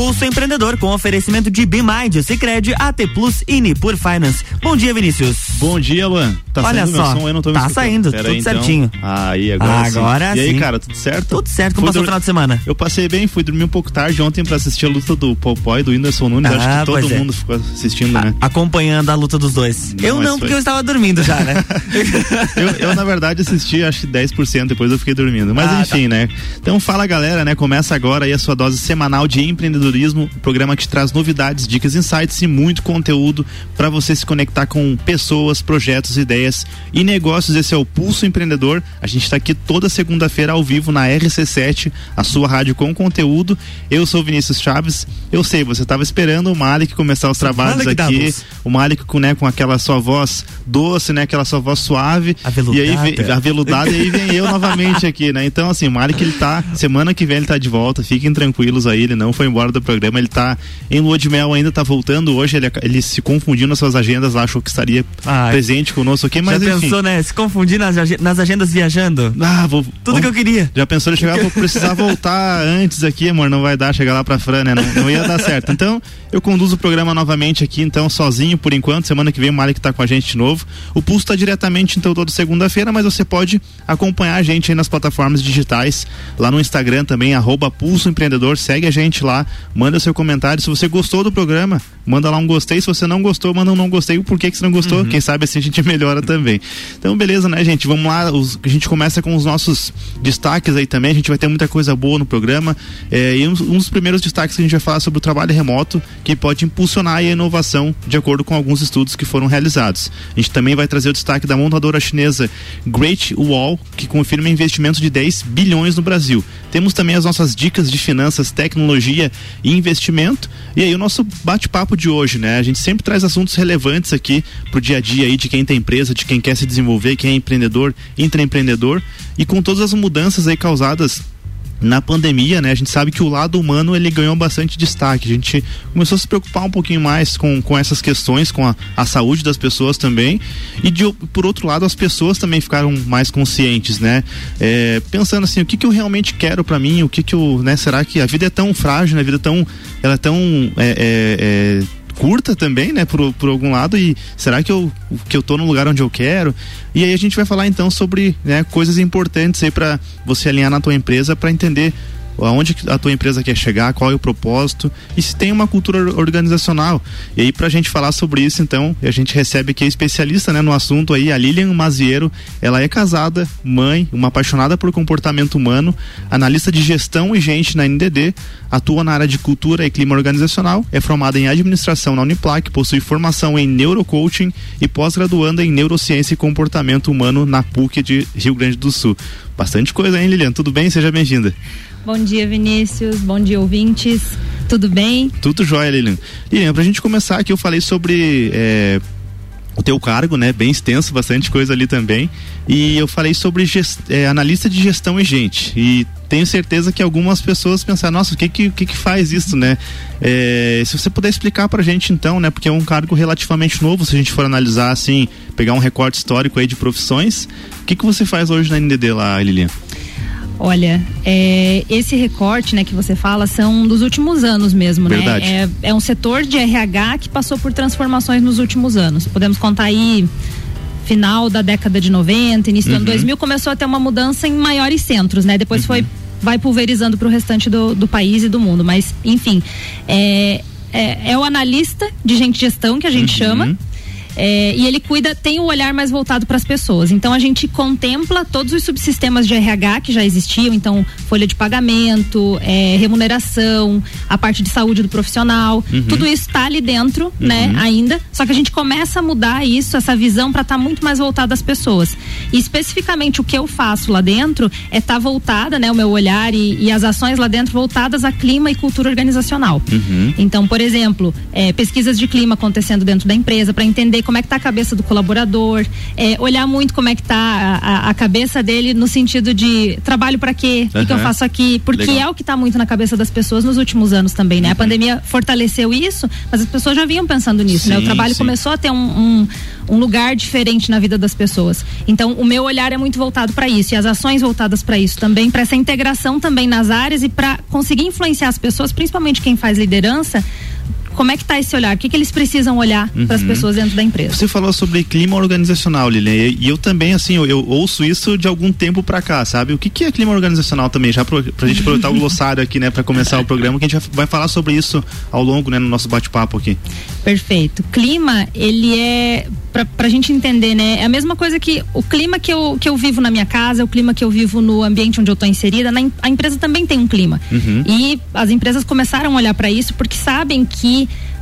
Pulso Empreendedor com oferecimento de Bimind, Cicred, AT Plus e Nipur Finance. Bom dia, Vinícius. Bom dia, Luan. Tá Olha saindo só, meu som? Eu não tô Tá saindo, Pera tudo aí, então. certinho. Aí, agora, agora sim. E aí, cara, tudo certo? Tudo certo. Como fui passou o final de semana? Eu passei bem, fui dormir um pouco tarde ontem pra assistir a luta do Popó e do Whindersson Nunes. Ah, Acho que ah, todo é. mundo ficou assistindo, a, né? Acompanhando a luta dos dois. Não, eu não, porque foi... eu estava dormindo já, né? eu, eu, na verdade, assisti acho que 10%, depois eu fiquei dormindo. Mas ah, enfim, tá. né? Então fala, galera, né? Começa agora aí a sua dose semanal de empreendedorismo, programa que te traz novidades, dicas, insights e muito conteúdo para você se conectar com pessoas, projetos, ideias e negócios. Esse é o Pulso Empreendedor. A gente está aqui toda segunda-feira ao vivo na RC7, a sua rádio com conteúdo. Eu sou Vinícius Chaves. Eu sei, você estava esperando o Malik começar os trabalhos aqui. O Malik com, né, com aquela sua voz doce, né? Aquela sua voz suave. Aveludada. E aí vem, aveludada, e aí vem eu novamente aqui, né? Então, assim, o Malik ele tá. Semana que vem ele tá de volta. Fiquem tranquilos aí, ele não foi embora do programa. Ele tá em lua de mel ainda, tá voltando. Hoje ele, ele se confundiu nas suas agendas lá, achou que estaria Ai, presente conosco aqui, mas. Já enfim. pensou, né? Se confundir nas, nas agendas viajando? Ah, vou. Tudo vou, que eu queria. Já pensou em chegar, vou precisar voltar antes aqui, amor. Não vai dar chegar lá pra Fran, né? Não, não ia dar certo. Então, eu conduzo o programa novamente aqui, então, sozinho por enquanto. Semana que vem o Malik tá com a gente de novo. O pulso tá diretamente, então, toda segunda-feira, mas você pode acompanhar a gente aí nas plataformas digitais, lá no Instagram também, arroba Pulso Empreendedor. Segue a gente lá, manda seu comentário. Se você gostou do programa, manda lá um gostei. Se você não gostou, manda um não gostei. O porquê que você não gostou? Uhum. Quem sabe assim a gente melhora também. Então, beleza, né, gente? Vamos lá. Os, a gente começa com os nossos destaques aí também. A gente vai ter muita coisa boa no programa. É, e um, um dos primeiros destaques que a gente vai falar sobre o trabalho remoto, que pode impulsionar a inovação, de acordo com alguns estudos que foram realizados. A gente também vai trazer o destaque da montadora chinesa Great Wall, que confirma investimentos de 10 bilhões no Brasil. Temos também as nossas dicas de finanças, tecnologia e investimento. E aí o nosso bate-papo de hoje, né? A gente sempre traz assuntos relevantes aqui pro dia a dia aí de quem tem empresa, de quem quer se desenvolver, quem é empreendedor, intraempreendedor e com todas as mudanças aí causadas na pandemia, né, a gente sabe que o lado humano ele ganhou bastante destaque. A gente começou a se preocupar um pouquinho mais com, com essas questões, com a, a saúde das pessoas também. E de, por outro lado, as pessoas também ficaram mais conscientes, né? É, pensando assim, o que, que eu realmente quero para mim, o que que eu, né? Será que a vida é tão frágil, né? a vida é tão, ela é tão é, é, é curta também, né, por, por algum lado e será que eu que eu tô no lugar onde eu quero? E aí a gente vai falar então sobre, né, coisas importantes aí para você alinhar na tua empresa para entender aonde a tua empresa quer chegar, qual é o propósito e se tem uma cultura organizacional. E aí, para a gente falar sobre isso, então, a gente recebe aqui a especialista né, no assunto aí, a Lilian Maziero. Ela é casada, mãe, uma apaixonada por comportamento humano, analista de gestão e gente na NDD, atua na área de cultura e clima organizacional, é formada em administração na Uniplac, possui formação em neurocoaching e pós-graduanda em neurociência e comportamento humano na PUC de Rio Grande do Sul. Bastante coisa, hein, Lilian? Tudo bem? Seja bem-vinda. Bom dia, Vinícius. Bom dia, ouvintes. Tudo bem? Tudo jóia, Lilian. Lilian, pra gente começar aqui, eu falei sobre é, o teu cargo, né? Bem extenso, bastante coisa ali também. E eu falei sobre gest, é, analista de gestão e gente. E tenho certeza que algumas pessoas pensaram, nossa, o que que, que, que faz isso, né? É, se você puder explicar pra gente então, né? Porque é um cargo relativamente novo, se a gente for analisar assim, pegar um recorte histórico aí de profissões. O que que você faz hoje na NDD lá, Lilian? Olha, é, esse recorte, né, que você fala, são dos últimos anos mesmo, né? Verdade. né? É, é um setor de RH que passou por transformações nos últimos anos. Podemos contar aí final da década de 90, início uhum. do ano 2000, começou a ter uma mudança em maiores centros, né? Depois uhum. foi vai pulverizando para o restante do, do país e do mundo, mas enfim, é, é, é, o analista de gente gestão que a gente uhum. chama é, e ele cuida, tem o um olhar mais voltado para as pessoas. Então a gente contempla todos os subsistemas de RH que já existiam, então folha de pagamento, é, remuneração, a parte de saúde do profissional, uhum. tudo isso está ali dentro, né, uhum. né, ainda. Só que a gente começa a mudar isso, essa visão para estar tá muito mais voltada às pessoas. E especificamente o que eu faço lá dentro é estar tá voltada, né, o meu olhar e, e, as ações lá dentro voltadas a clima e cultura organizacional. Uhum. Então, por exemplo, é, pesquisas de clima acontecendo dentro da empresa para entender como é que tá a cabeça do colaborador, é, olhar muito como é que tá a, a, a, cabeça dele no sentido de trabalho para quê, o uhum. que eu faço aqui, porque Legal. é o que está muito na cabeça das pessoas nos últimos anos também, né? Uhum. A pandemia fortaleceu isso, mas as pessoas já vinham pensando nisso, sim, né? O trabalho sim. começou a ter um, um, um, lugar diferente na vida das pessoas. Então, o meu olhar é muito voltado para isso e as ações voltadas para isso também, para essa integração também nas áreas e para conseguir influenciar as pessoas, principalmente quem faz liderança, como é que está esse olhar? O que, que eles precisam olhar uhum. para as pessoas dentro da empresa? Você falou sobre clima organizacional, Lilian, e eu também, assim, eu, eu ouço isso de algum tempo para cá, sabe? O que, que é clima organizacional também? Já para a gente aproveitar o glossário aqui, né, para começar o programa, que a gente vai falar sobre isso ao longo, né, no nosso bate-papo aqui. Perfeito. Clima, ele é para a gente entender, né? É a mesma coisa que o clima que eu, que eu vivo na minha casa, o clima que eu vivo no ambiente onde eu estou inserida, na, a empresa também tem um clima. Uhum. E as empresas começaram a olhar para isso porque sabem que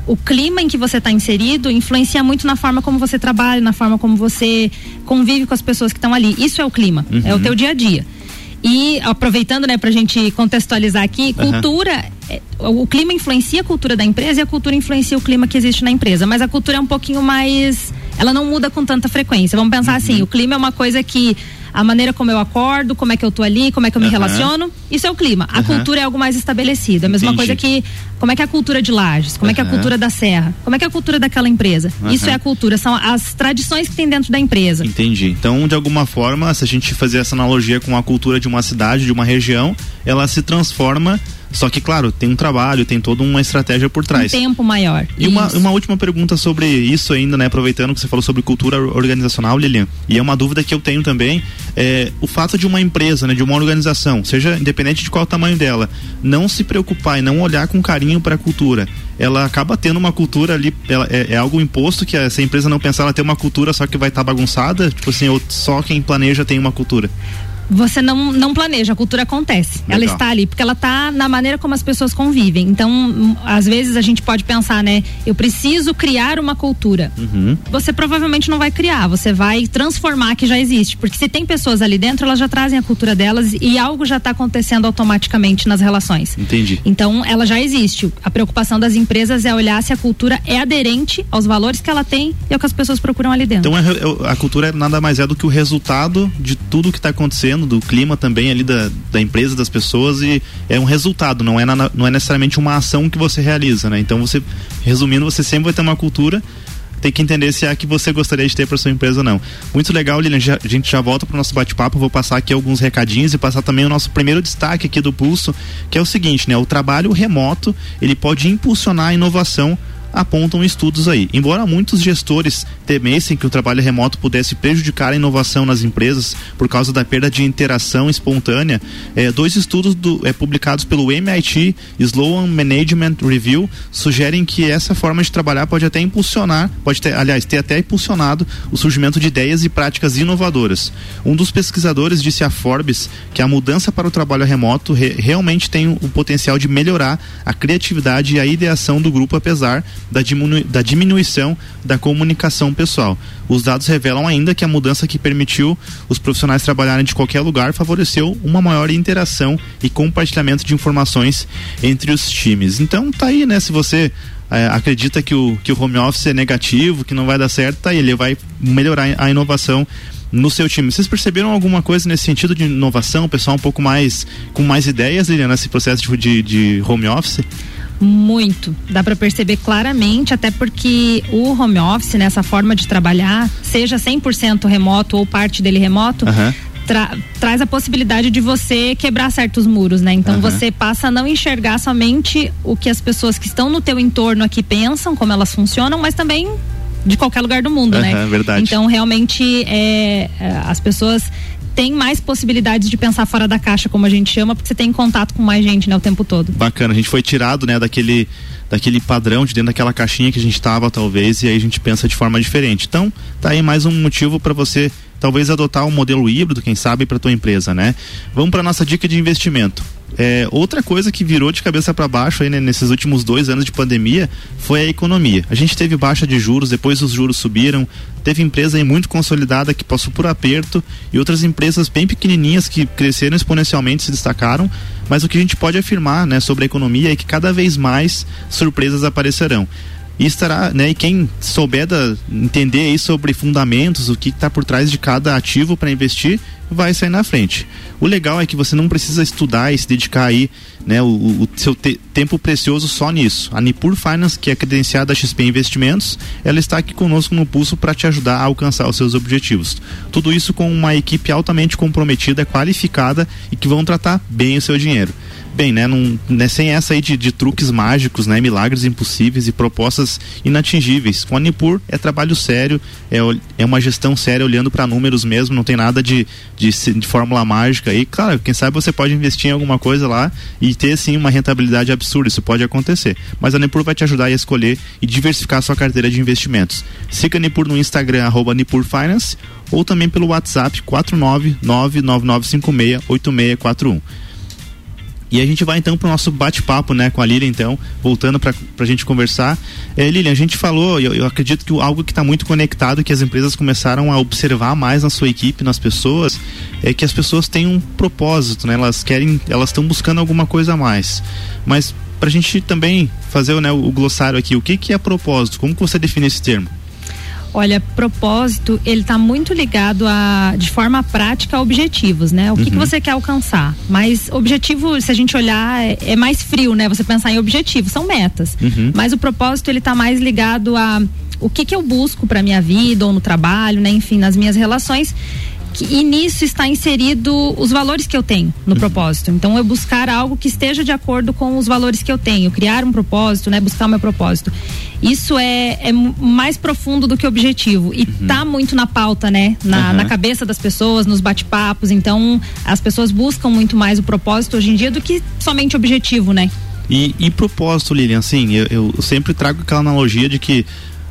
o clima em que você está inserido influencia muito na forma como você trabalha, na forma como você convive com as pessoas que estão ali. Isso é o clima, uhum. é o teu dia a dia. E aproveitando, né, pra gente contextualizar aqui, cultura, uhum. o clima influencia a cultura da empresa e a cultura influencia o clima que existe na empresa, mas a cultura é um pouquinho mais, ela não muda com tanta frequência. Vamos pensar uhum. assim, o clima é uma coisa que a maneira como eu acordo, como é que eu tô ali, como é que eu me relaciono, isso é o clima. A cultura é algo mais estabelecido. É a mesma Entendi. coisa que como é que é a cultura de Lages, como é que é a cultura da Serra, como é que é a cultura daquela empresa. Isso é a cultura, são as tradições que tem dentro da empresa. Entendi. Então, de alguma forma, se a gente fazer essa analogia com a cultura de uma cidade, de uma região, ela se transforma só que, claro, tem um trabalho, tem toda uma estratégia por trás. Um tempo maior. E uma, uma, última pergunta sobre isso ainda, né? Aproveitando que você falou sobre cultura organizacional, Lilian. E é uma dúvida que eu tenho também. É, o fato de uma empresa, né, de uma organização, seja independente de qual o tamanho dela, não se preocupar e não olhar com carinho para a cultura ela acaba tendo uma cultura ali, ela, é, é, algo imposto que essa empresa não pensar ela ter uma cultura só que vai estar tá bagunçada, tipo assim, ou só quem planeja tem uma cultura você não, não planeja, a cultura acontece. Legal. Ela está ali, porque ela está na maneira como as pessoas convivem. Então, às vezes a gente pode pensar, né? Eu preciso criar uma cultura. Uhum. Você provavelmente não vai criar, você vai transformar que já existe. Porque se tem pessoas ali dentro, elas já trazem a cultura delas e algo já está acontecendo automaticamente nas relações. Entendi. Então, ela já existe. A preocupação das empresas é olhar se a cultura é aderente aos valores que ela tem e ao que as pessoas procuram ali dentro. Então, é, a cultura nada mais é do que o resultado de tudo que está acontecendo do clima também ali da, da empresa, das pessoas e é um resultado, não é, na, não é necessariamente uma ação que você realiza, né? Então você, resumindo, você sempre vai ter uma cultura tem que entender se é a que você gostaria de ter para sua empresa ou não. Muito legal, Lilian. Já, a gente já volta para o nosso bate-papo. Vou passar aqui alguns recadinhos e passar também o nosso primeiro destaque aqui do Pulso, que é o seguinte, né? O trabalho remoto ele pode impulsionar a inovação apontam estudos aí. Embora muitos gestores temessem que o trabalho remoto pudesse prejudicar a inovação nas empresas por causa da perda de interação espontânea, eh, dois estudos do, eh, publicados pelo MIT Sloan Management Review sugerem que essa forma de trabalhar pode até impulsionar, pode ter, aliás, ter até impulsionado o surgimento de ideias e práticas inovadoras. Um dos pesquisadores disse à Forbes que a mudança para o trabalho remoto re, realmente tem o potencial de melhorar a criatividade e a ideação do grupo, apesar da, diminu da diminuição da comunicação pessoal. Os dados revelam ainda que a mudança que permitiu os profissionais trabalharem de qualquer lugar favoreceu uma maior interação e compartilhamento de informações entre os times. Então tá aí, né? Se você é, acredita que o, que o home office é negativo, que não vai dar certo, tá aí, ele vai melhorar a inovação no seu time. Vocês perceberam alguma coisa nesse sentido de inovação, pessoal um pouco mais com mais ideias, Liliana, nesse processo de, de home office? Muito. Dá para perceber claramente, até porque o home office, nessa forma de trabalhar, seja 100% remoto ou parte dele remoto, uhum. Tra traz a possibilidade de você quebrar certos muros, né? Então uhum. você passa a não enxergar somente o que as pessoas que estão no teu entorno aqui pensam, como elas funcionam, mas também de qualquer lugar do mundo, uhum, né? Verdade. Então realmente é, é as pessoas tem mais possibilidades de pensar fora da caixa, como a gente chama, porque você tem contato com mais gente, né, o tempo todo. Bacana, a gente foi tirado, né, daquele daquele padrão de dentro daquela caixinha que a gente estava talvez e aí a gente pensa de forma diferente. Então, tá aí mais um motivo para você talvez adotar um modelo híbrido, quem sabe, para tua empresa, né? Vamos para nossa dica de investimento. É, outra coisa que virou de cabeça para baixo aí, né, nesses últimos dois anos de pandemia foi a economia. A gente teve baixa de juros, depois os juros subiram, teve empresa muito consolidada que passou por aperto e outras empresas bem pequenininhas que cresceram exponencialmente se destacaram. Mas o que a gente pode afirmar né, sobre a economia é que cada vez mais surpresas aparecerão e estará, né, e quem souber da, entender aí sobre fundamentos, o que está por trás de cada ativo para investir, vai sair na frente. O legal é que você não precisa estudar e se dedicar aí, né, o, o seu te tempo precioso só nisso. A Nipur Finance, que é credenciada da XP Investimentos, ela está aqui conosco no pulso para te ajudar a alcançar os seus objetivos. Tudo isso com uma equipe altamente comprometida, qualificada e que vão tratar bem o seu dinheiro bem, né? Num, né sem essa aí de, de, truques mágicos, né? Milagres impossíveis e propostas inatingíveis. Com a Nipur é trabalho sério, é, é uma gestão séria olhando para números mesmo, não tem nada de, de, de, fórmula mágica. E, claro, quem sabe você pode investir em alguma coisa lá e ter sim uma rentabilidade absurda, isso pode acontecer. Mas a Nipur vai te ajudar a escolher e diversificar a sua carteira de investimentos. Siga a Nipur no Instagram, arroba Nipur Finance, ou também pelo WhatsApp 49999568641. E a gente vai então para o nosso bate-papo, né, com a Lilian, então, voltando para a gente conversar. É, Lilian, a gente falou, eu, eu acredito que algo que está muito conectado, que as empresas começaram a observar mais na sua equipe, nas pessoas, é que as pessoas têm um propósito, né? Elas querem, elas estão buscando alguma coisa a mais. Mas para a gente também fazer né, o, glossário aqui, o que, que é propósito? Como que você define esse termo? Olha, propósito, ele está muito ligado a, de forma prática a objetivos, né? O que, uhum. que você quer alcançar? Mas objetivo, se a gente olhar, é, é, mais frio, né? Você pensar em objetivo, são metas. Uhum. Mas o propósito, ele está mais ligado a o que que eu busco para minha vida ou no trabalho, né? Enfim, nas minhas relações e nisso está inserido os valores que eu tenho no uhum. propósito. Então, eu buscar algo que esteja de acordo com os valores que eu tenho, criar um propósito, né? Buscar o meu propósito. Isso é, é mais profundo do que objetivo e uhum. tá muito na pauta, né? Na, uhum. na cabeça das pessoas, nos bate-papos. Então, as pessoas buscam muito mais o propósito hoje em dia do que somente objetivo, né? E, e propósito, Lilian, assim, eu, eu sempre trago aquela analogia de que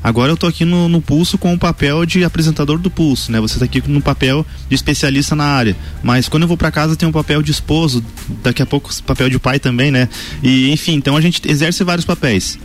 Agora eu estou aqui no, no, Pulso com o papel de apresentador do Pulso, né? Você está aqui no papel de especialista na área. Mas quando eu vou para casa tem um papel de esposo, daqui a pouco papel de pai também, né? E enfim, então a gente exerce vários papéis.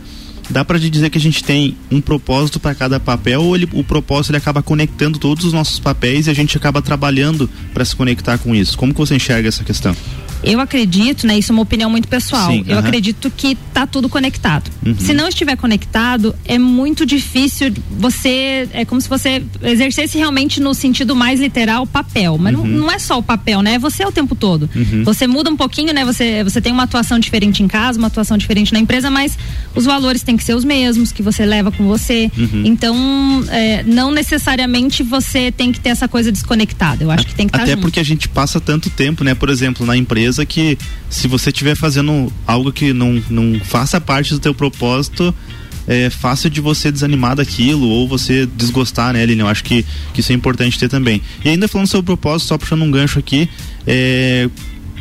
Dá para dizer que a gente tem um propósito para cada papel ou ele, o propósito ele acaba conectando todos os nossos papéis e a gente acaba trabalhando para se conectar com isso? Como que você enxerga essa questão? Eu acredito, né? Isso é uma opinião muito pessoal. Sim, eu uh -huh. acredito que tá tudo conectado. Uhum. Se não estiver conectado, é muito difícil você. É como se você exercesse realmente no sentido mais literal papel. Mas uhum. não, não, é só o papel, né? É você o tempo todo. Uhum. Você muda um pouquinho, né? Você, você tem uma atuação diferente em casa, uma atuação diferente na empresa, mas os valores têm que ser os mesmos que você leva com você. Uhum. Então, é, não necessariamente você tem que ter essa coisa desconectada. Eu acho que tem que estar tá Até porque a gente passa tanto tempo, né? Por exemplo, na empresa certeza que se você estiver fazendo algo que não, não faça parte do teu propósito, é fácil de você desanimar daquilo ou você desgostar, né, Lilian? Eu acho que, que isso é importante ter também. E ainda falando sobre o propósito, só puxando um gancho aqui, é,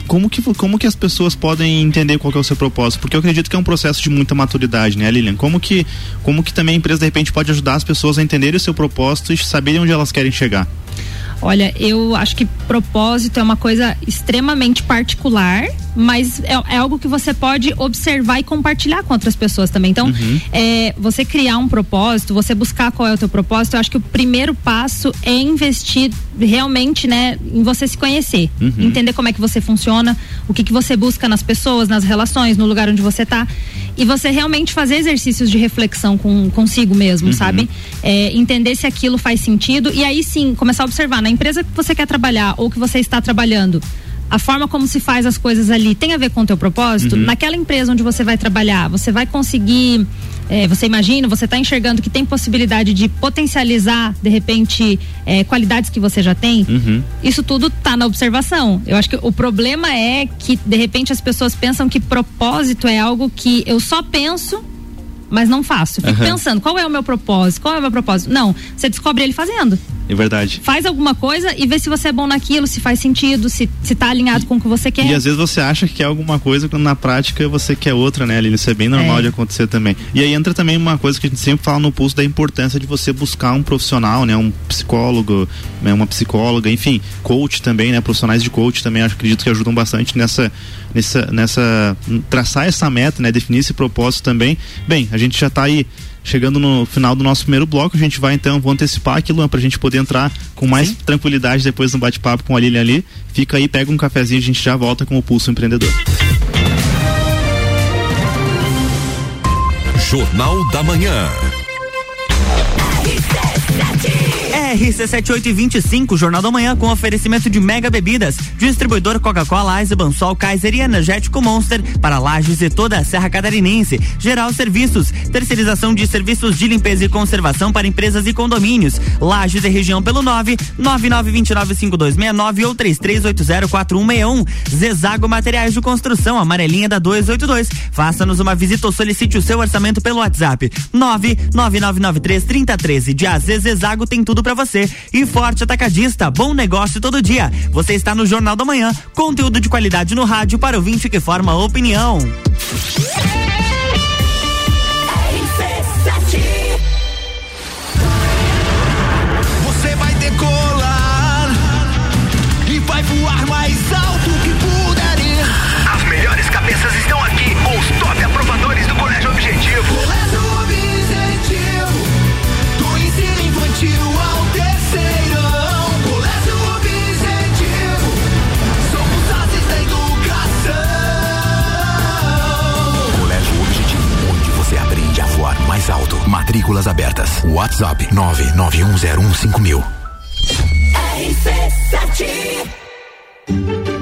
como que, como que as pessoas podem entender qual é o seu propósito? Porque eu acredito que é um processo de muita maturidade, né, Lilian? Como que, como que também a empresa, de repente, pode ajudar as pessoas a entenderem o seu propósito e saberem onde elas querem chegar? Olha, eu acho que propósito é uma coisa extremamente particular, mas é, é, algo que você pode observar e compartilhar com outras pessoas também. Então, uhum. é, você criar um propósito, você buscar qual é o teu propósito, eu acho que o primeiro passo é investir realmente, né, em você se conhecer, uhum. entender como é que você funciona, o que que você busca nas pessoas, nas relações, no lugar onde você está e você realmente fazer exercícios de reflexão com consigo mesmo, uhum. sabe? É, entender se aquilo faz sentido e aí sim começar a observar na empresa que você quer trabalhar ou que você está trabalhando a forma como se faz as coisas ali tem a ver com o teu propósito? Uhum. Naquela empresa onde você vai trabalhar, você vai conseguir é, você imagina, você está enxergando que tem possibilidade de potencializar, de repente, é, qualidades que você já tem, uhum. isso tudo está na observação. Eu acho que o problema é que, de repente, as pessoas pensam que propósito é algo que eu só penso mas não faço. Fico uhum. pensando, qual é o meu propósito? Qual é o meu propósito? Não, você descobre ele fazendo. É verdade. Faz alguma coisa e vê se você é bom naquilo, se faz sentido, se, se tá alinhado e, com o que você quer. E às vezes você acha que quer alguma coisa quando na prática você quer outra, né, Aline? Isso é bem normal é. de acontecer também. E aí entra também uma coisa que a gente sempre fala no pulso da importância de você buscar um profissional, né? Um psicólogo, né, uma psicóloga, enfim, coach também, né? Profissionais de coach também, acho, acredito que ajudam bastante nessa, nessa, nessa, traçar essa meta, né? Definir esse propósito também. Bem, a gente já está aí chegando no final do nosso primeiro bloco, a gente vai então, vou antecipar aqui, Luan, pra gente poder entrar com mais Sim. tranquilidade depois no bate-papo com a Lilian ali. Fica aí, pega um cafezinho, a gente já volta com o Pulso Empreendedor. Jornal da Manhã. RC7825, Jornal da Manhã, com oferecimento de Mega Bebidas, distribuidor Coca-Cola, Eisenbahn, Sol, Kaiser e Energético Monster para Lages e toda a Serra Catarinense. Geral Serviços, terceirização de serviços de limpeza e conservação para empresas e condomínios. Lages e região pelo 9 99295269 ou 33804161. Zezago Materiais de Construção, amarelinha da 282. Faça-nos uma visita ou solicite o seu orçamento pelo WhatsApp 999933013. De AZ Zezago tem tudo para você você. E Forte Atacadista, bom negócio todo dia. Você está no Jornal da Manhã, conteúdo de qualidade no rádio para o vinte que forma opinião. Mais alto. Matrículas abertas. WhatsApp 991015000.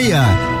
meia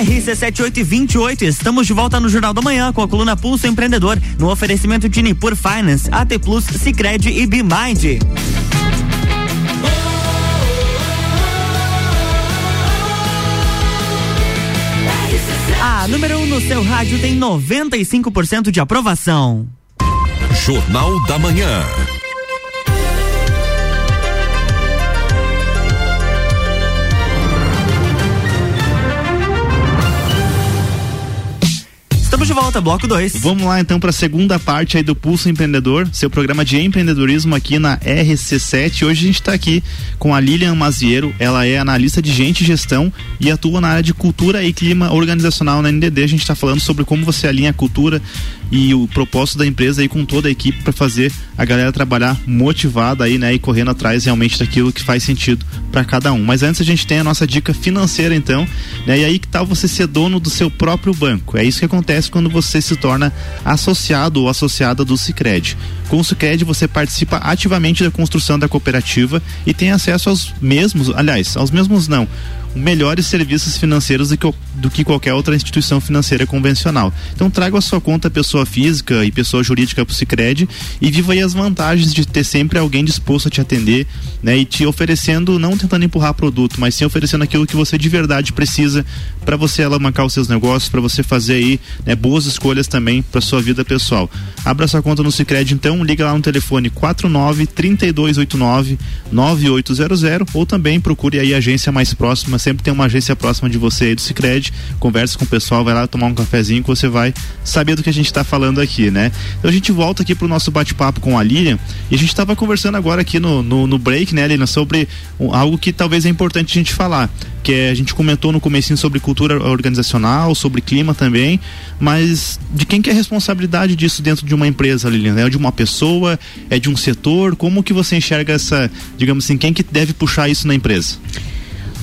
RC7828, estamos de volta no Jornal da Manhã com a coluna Pulso Empreendedor, no oferecimento de Nipur Finance, AT Plus, Cicred e BeMind. A número 1 um no seu rádio tem 95% de aprovação. Jornal da Manhã. Estamos de volta, bloco 2. Vamos lá então para a segunda parte aí do Pulso Empreendedor, seu programa de empreendedorismo aqui na RC7. Hoje a gente está aqui com a Lilian Maziero, ela é analista de gente e gestão e atua na área de cultura e clima organizacional na NDD. A gente está falando sobre como você alinha a cultura e o propósito da empresa aí com toda a equipe para fazer a galera trabalhar motivada aí, né, e correndo atrás realmente daquilo que faz sentido para cada um. Mas antes a gente tem a nossa dica financeira então, né? E aí que tal você ser dono do seu próprio banco? É isso que acontece quando você se torna associado ou associada do Sicredi. Com o Sicredi você participa ativamente da construção da cooperativa e tem acesso aos mesmos, aliás, aos mesmos não, melhores serviços financeiros do que, do que qualquer outra instituição financeira convencional. Então traga a sua conta pessoa física e pessoa jurídica para o Sicredi e viva aí as vantagens de ter sempre alguém disposto a te atender, né, e te oferecendo, não tentando empurrar produto, mas sim oferecendo aquilo que você de verdade precisa para você alamancar os seus negócios, para você fazer aí, né, boas escolhas também para sua vida pessoal. Abra sua conta no Sicredi então, liga lá no telefone 49 3289 9800 ou também procure aí a agência mais próxima sempre tem uma agência próxima de você aí do Cicred, conversa com o pessoal, vai lá tomar um cafezinho que você vai saber do que a gente está falando aqui, né? Então a gente volta aqui pro nosso bate-papo com a Lilian e a gente estava conversando agora aqui no, no, no break, né, Lilian, sobre algo que talvez é importante a gente falar, que é, a gente comentou no comecinho sobre cultura organizacional, sobre clima também, mas de quem que é a responsabilidade disso dentro de uma empresa, Lilian? É de uma pessoa? É de um setor? Como que você enxerga essa, digamos assim, quem que deve puxar isso na empresa?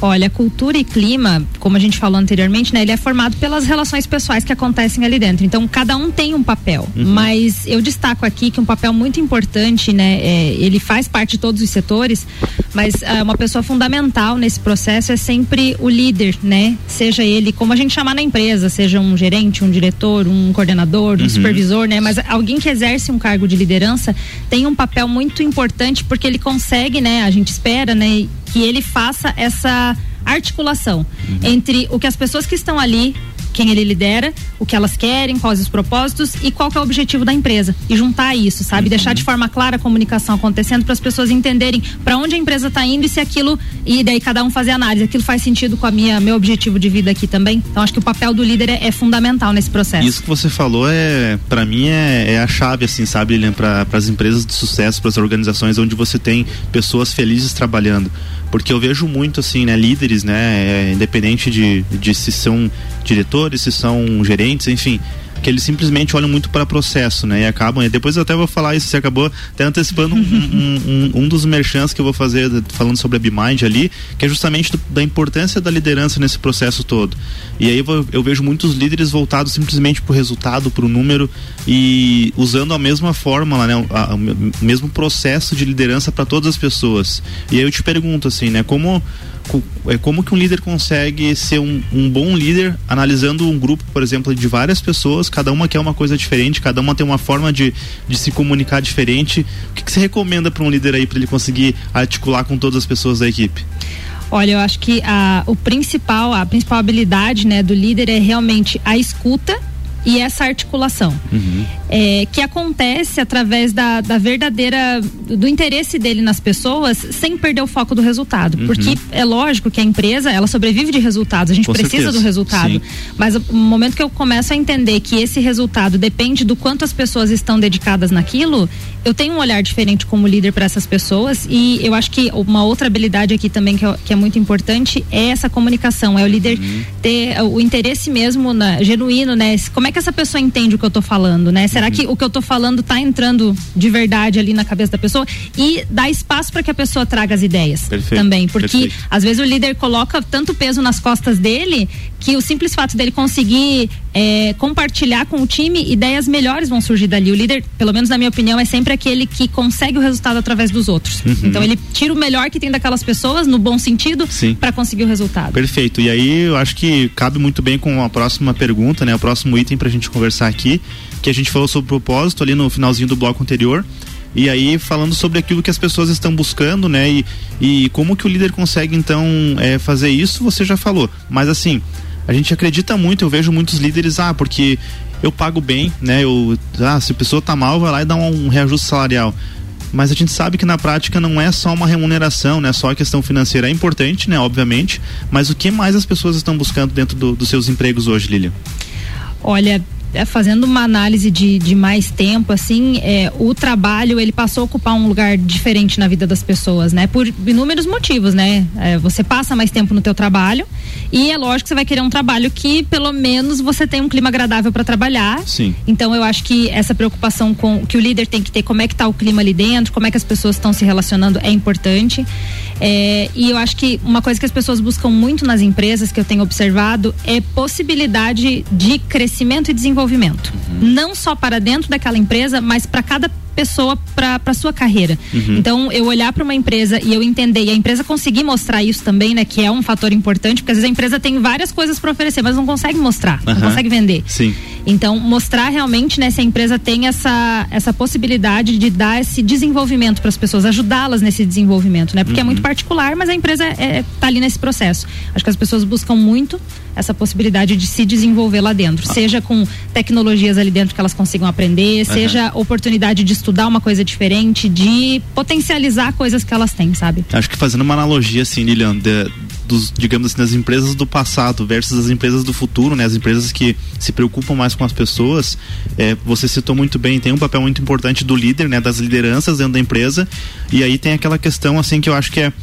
Olha, cultura e clima, como a gente falou anteriormente, né, ele é formado pelas relações pessoais que acontecem ali dentro. Então, cada um tem um papel. Uhum. Mas eu destaco aqui que um papel muito importante, né, é, ele faz parte de todos os setores, mas é, uma pessoa fundamental nesse processo é sempre o líder, né? Seja ele, como a gente chamar na empresa, seja um gerente, um diretor, um coordenador, um uhum. supervisor, né? Mas alguém que exerce um cargo de liderança tem um papel muito importante porque ele consegue, né? A gente espera, né? Que ele faça essa articulação uhum. entre o que as pessoas que estão ali quem ele lidera, o que elas querem, quais os propósitos e qual é o objetivo da empresa. E juntar isso, sabe? Uhum. Deixar de forma clara a comunicação acontecendo para as pessoas entenderem para onde a empresa está indo e se aquilo e daí cada um fazer análise, aquilo faz sentido com a minha meu objetivo de vida aqui também. Então acho que o papel do líder é, é fundamental nesse processo. Isso que você falou é, para mim é, é, a chave assim, sabe, Lilian, para as empresas de sucesso, para as organizações onde você tem pessoas felizes trabalhando porque eu vejo muito assim, né, líderes, né, é, independente de, de se são diretores, se são gerentes, enfim, que eles simplesmente olham muito para processo, né? E acabam. E depois eu até vou falar isso, você acabou até antecipando um, um, um, um, dos merchants que eu vou fazer falando sobre a BeMind ali, que é justamente do, da importância da liderança nesse processo todo. E aí eu, eu vejo muitos líderes voltados simplesmente para o resultado, para o número e usando a mesma fórmula, né? o mesmo processo de liderança para todas as pessoas. E aí eu te pergunto assim, né? Como como que um líder consegue ser um, um, bom líder analisando um grupo, por exemplo, de várias pessoas, cada uma quer uma coisa diferente, cada uma tem uma forma de, de se comunicar diferente. O que, que você recomenda para um líder aí para ele conseguir articular com todas as pessoas da equipe? Olha, eu acho que a, o principal, a principal habilidade né, do líder é realmente a escuta e essa articulação. Uhum. É, que acontece através da, da, verdadeira do interesse dele nas pessoas sem perder o foco do resultado uhum. porque é lógico que a empresa ela sobrevive de resultados a gente Com precisa certeza. do resultado Sim. mas no momento que eu começo a entender que esse resultado depende do quanto as pessoas estão dedicadas naquilo eu tenho um olhar diferente como líder para essas pessoas e eu acho que uma outra habilidade aqui também que, é, que é muito importante é essa comunicação, é o líder uhum. ter o interesse mesmo na, genuíno, né? Como é que essa pessoa entende o que eu estou falando, né? Será uhum. que o que eu estou falando está entrando de verdade ali na cabeça da pessoa e dá espaço para que a pessoa traga as ideias Perfeito. também, porque Perfeito. às vezes o líder coloca tanto peso nas costas dele que o simples fato dele conseguir é, compartilhar com o time, ideias melhores vão surgir dali. O líder, pelo menos na minha opinião, é sempre aquele que consegue o resultado através dos outros. Uhum. Então ele tira o melhor que tem daquelas pessoas, no bom sentido, para conseguir o resultado. Perfeito. E aí eu acho que cabe muito bem com a próxima pergunta, né? O próximo item para a gente conversar aqui, que a gente falou sobre propósito ali no finalzinho do bloco anterior. E aí falando sobre aquilo que as pessoas estão buscando, né? E, e como que o líder consegue então é, fazer isso, você já falou. Mas assim, a gente acredita muito, eu vejo muitos líderes, ah, porque eu pago bem, né? Eu, ah, se a pessoa tá mal, vai lá e dá um, reajuste salarial mas a gente sabe que na prática não é só uma remuneração, né? Só a questão financeira é importante, né? Obviamente, mas o que mais as pessoas estão buscando dentro do, dos seus empregos hoje, Lilian? Olha, fazendo uma análise de, de mais tempo, assim, é, o trabalho ele passou a ocupar um lugar diferente na vida das pessoas, né? Por inúmeros motivos, né? É, você passa mais tempo no teu trabalho e é lógico que você vai querer um trabalho que pelo menos você tem um clima agradável para trabalhar. Sim. Então eu acho que essa preocupação com que o líder tem que ter, como é que tá o clima ali dentro, como é que as pessoas estão se relacionando é importante. É, e eu acho que uma coisa que as pessoas buscam muito nas empresas que eu tenho observado é possibilidade de crescimento e desenvolvimento. Uhum. Não só para dentro daquela empresa, mas para cada pessoa para sua carreira. Uhum. Então, eu olhar para uma empresa e eu entender e a empresa conseguir mostrar isso também, né, que é um fator importante, porque às vezes a empresa tem várias coisas para oferecer, mas não consegue mostrar, uhum. não consegue vender. Sim. Então, mostrar realmente, né, se a empresa tem essa essa possibilidade de dar esse desenvolvimento para as pessoas, ajudá-las nesse desenvolvimento, né? Porque uhum. é muito particular, mas a empresa é, tá ali nesse processo. Acho que as pessoas buscam muito essa possibilidade de se desenvolver lá dentro, ah. seja com tecnologias ali dentro que elas consigam aprender, seja oportunidade de estudar uma coisa diferente, de potencializar coisas que elas têm, sabe? Acho que fazendo uma analogia assim, Lilian, de, dos, digamos assim, das empresas do passado versus as empresas do futuro, né? As empresas que se preocupam mais com as pessoas. É, você citou muito bem, tem um papel muito importante do líder, né? Das lideranças dentro da empresa. E aí tem aquela questão, assim, que eu acho que é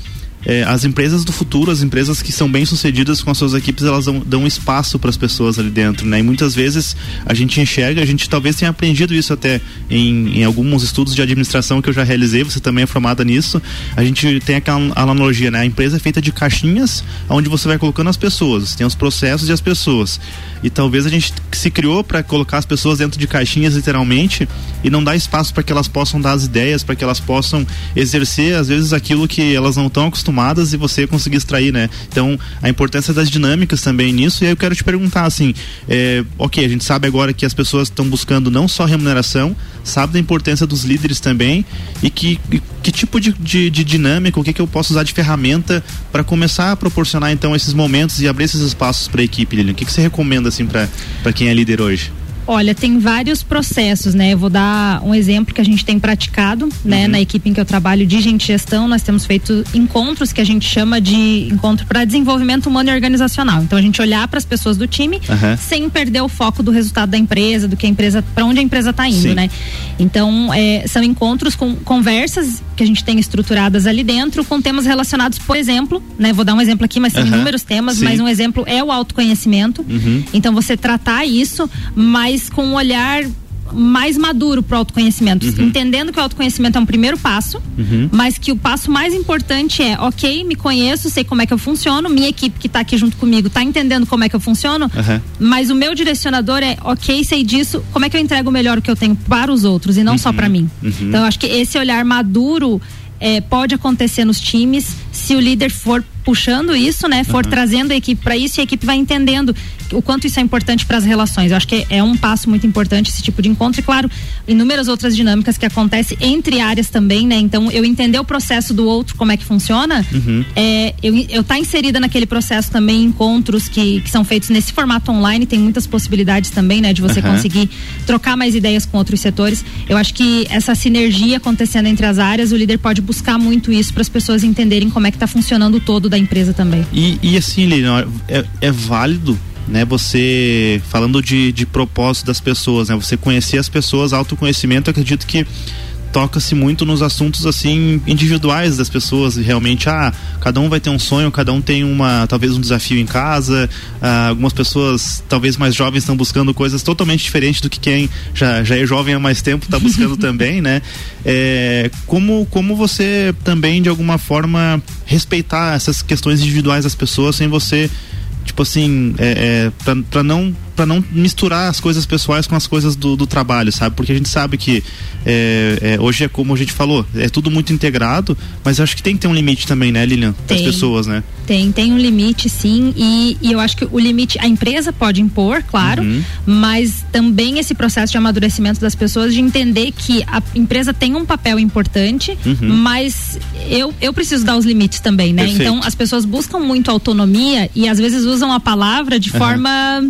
é, as empresas do futuro, as empresas que são bem sucedidas com as suas equipes, elas dão, dão espaço para as pessoas ali dentro, né? E muitas vezes a gente enxerga, a gente talvez tenha aprendido isso até em, em alguns estudos de administração que eu já realizei, você também é formada nisso. A gente tem aquela analogia, né? A empresa é feita de caixinhas onde você vai colocando as pessoas, tem os processos e as pessoas. E talvez a gente se criou para colocar as pessoas dentro de caixinhas literalmente e não dar espaço para que elas possam dar as ideias, para que elas possam exercer às vezes aquilo que elas não estão acostumadas tomadas e você conseguir extrair, né? Então, a importância das dinâmicas também nisso. E aí eu quero te perguntar assim, é, ok, a gente sabe agora que as pessoas estão buscando não só remuneração, sabe da importância dos líderes também e que, que tipo de, de, de dinâmica, o que, que eu posso usar de ferramenta para começar a proporcionar então esses momentos e abrir esses espaços para a equipe, Lilian? O que, que você recomenda assim para quem é líder hoje? Olha, tem vários processos, né? Eu vou dar um exemplo que a gente tem praticado, né? Uhum. Na equipe em que eu trabalho de gente gestão, nós temos feito encontros que a gente chama de encontro para desenvolvimento humano e organizacional. Então a gente olhar para as pessoas do time uhum. sem perder o foco do resultado da empresa, do que a empresa, para onde a empresa está indo, Sim. né? Então é, são encontros com conversas que a gente tem estruturadas ali dentro com temas relacionados, por exemplo, né? Vou dar um exemplo aqui, mas uhum. inúmeros temas, Sim. mas um exemplo é o autoconhecimento. Uhum. Então você tratar isso, mas mas com um olhar mais maduro para o autoconhecimento, uhum. entendendo que o autoconhecimento é um primeiro passo, uhum. mas que o passo mais importante é, ok, me conheço, sei como é que eu funciono, minha equipe que está aqui junto comigo está entendendo como é que eu funciono, uhum. mas o meu direcionador é, ok, sei disso, como é que eu entrego melhor o que eu tenho para os outros e não só para mim. Uhum. Então, eu acho que esse olhar maduro é, pode acontecer nos times se o líder for puxando isso, né? For uhum. trazendo a equipe para isso e a equipe vai entendendo o quanto isso é importante para as relações. Eu acho que é um passo muito importante esse tipo de encontro e claro, inúmeras outras dinâmicas que acontecem entre áreas também, né? Então, eu entender o processo do outro, como é que funciona, uhum. é, eu, eu tá inserida naquele processo também encontros que, que são feitos nesse formato online, tem muitas possibilidades também, né? De você uhum. conseguir trocar mais ideias com outros setores. Eu acho que essa sinergia acontecendo entre as áreas, o líder pode buscar muito isso para as pessoas entenderem como é que está funcionando o todo da empresa também. E, e assim, Lilian, é, é válido né? Você falando de, de propósito das pessoas, né? Você conhecer as pessoas, autoconhecimento, acredito que toca-se muito nos assuntos assim individuais das pessoas realmente ah cada um vai ter um sonho cada um tem uma talvez um desafio em casa ah, algumas pessoas talvez mais jovens estão buscando coisas totalmente diferentes do que quem já, já é jovem há mais tempo está buscando também né? É, como como você também de alguma forma respeitar essas questões individuais das pessoas sem você tipo assim, é, é, para não para não misturar as coisas pessoais com as coisas do, do trabalho, sabe? Porque a gente sabe que é, é, hoje é como a gente falou, é tudo muito integrado, mas acho que tem que ter um limite também, né, Lilian? Das pessoas, né? Tem, tem um limite, sim, e, e eu acho que o limite a empresa pode impor, claro, uhum. mas também esse processo de amadurecimento das pessoas de entender que a empresa tem um papel importante, uhum. mas eu, eu preciso dar os limites também, né? Perfeito. Então as pessoas buscam muito autonomia e às vezes usam a palavra de uhum. forma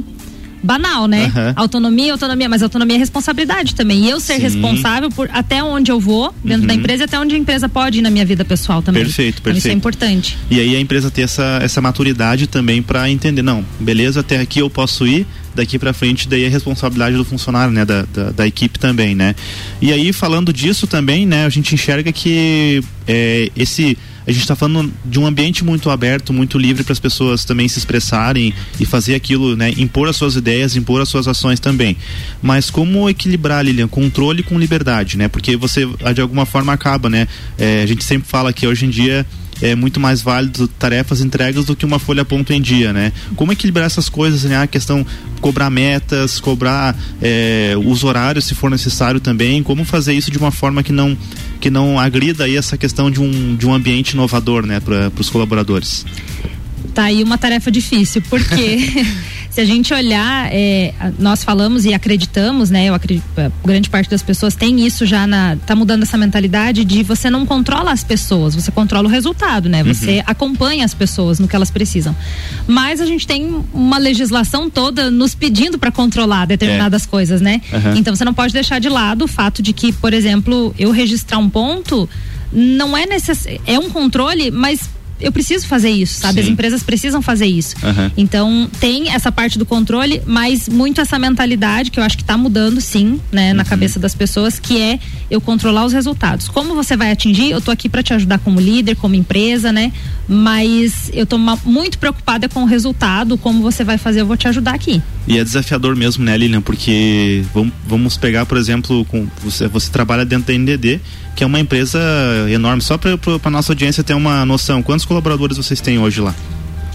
banal, né? Uhum. Autonomia, autonomia, mas autonomia é responsabilidade também. E eu ser Sim. responsável por até onde eu vou dentro uhum. da empresa e até onde a empresa pode ir na minha vida pessoal também. Perfeito, perfeito. Então, isso é importante. E aí a empresa ter essa, essa maturidade também para entender, não, beleza, até aqui eu posso ir, daqui para frente daí é responsabilidade do funcionário, né, da, da, da, equipe também, né? E aí falando disso também, né, a gente enxerga que é, esse a gente está falando de um ambiente muito aberto, muito livre para as pessoas também se expressarem e fazer aquilo, né? Impor as suas ideias, impor as suas ações também. Mas como equilibrar, Lilian, controle com liberdade, né? Porque você de alguma forma acaba, né? É, a gente sempre fala que hoje em dia é muito mais válido tarefas entregas do que uma folha ponto em dia, né? Como equilibrar essas coisas, né? A questão cobrar metas, cobrar é, os horários se for necessário também, como fazer isso de uma forma que não que não agrida aí essa questão de um, de um ambiente inovador, né, para os colaboradores. Tá aí uma tarefa difícil, porque se a gente olhar, é, nós falamos e acreditamos, né? Eu acredito, grande parte das pessoas tem isso já na. tá mudando essa mentalidade de você não controla as pessoas, você controla o resultado, né? Você uhum. acompanha as pessoas no que elas precisam. Mas a gente tem uma legislação toda nos pedindo para controlar determinadas é. coisas, né? Uhum. Então você não pode deixar de lado o fato de que, por exemplo, eu registrar um ponto não é necessário. É um controle, mas eu preciso fazer isso, sabe? As Sim. empresas precisam fazer isso. Aham. Então, tem essa parte do controle, mas muito essa mentalidade que eu acho que está mudando sim, né, Uhum. na cabeça das pessoas, que é eu controlar os resultados. Como você vai atingir? Eu tô aqui para te ajudar como líder, como empresa, né? Mas eu tô muito preocupada com o resultado, como você vai fazer, eu vou te ajudar aqui. E é desafiador mesmo, né, Lilian? Porque vamos, vamos pegar, por exemplo, com você, você trabalha dentro da NDD, que é uma empresa enorme. Só para a nossa audiência ter uma noção, quantos colaboradores vocês têm hoje lá?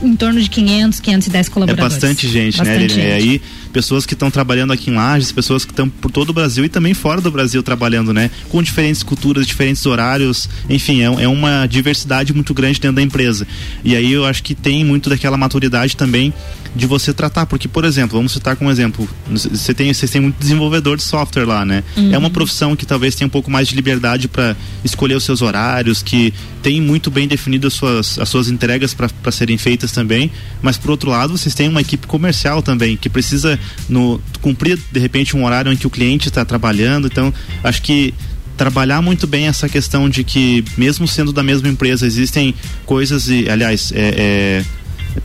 Em torno de 500, 510 É colaboradores. bastante gente, né, Bastante? E gente. aí, pessoas que estão trabalhando aqui em Lages, pessoas que estão por todo o Brasil e também fora do Brasil trabalhando, né? Com diferentes culturas, diferentes horários, enfim, é, é uma diversidade muito grande dentro da empresa. E aí eu acho que tem muito daquela maturidade também de você tratar, porque, por exemplo, vamos citar como exemplo, você tem, vocês têm muito desenvolvedor de software lá, né? É uma profissão que talvez tenha um pouco mais de liberdade para escolher os seus horários, que tem muito bem definido as suas, as suas entregas para serem feitas também, mas por outro lado, vocês têm uma equipe comercial também, que precisa no, cumprir de repente um horário em que o cliente está trabalhando, então acho que trabalhar muito bem essa questão de que mesmo sendo da mesma empresa existem coisas e aliás é,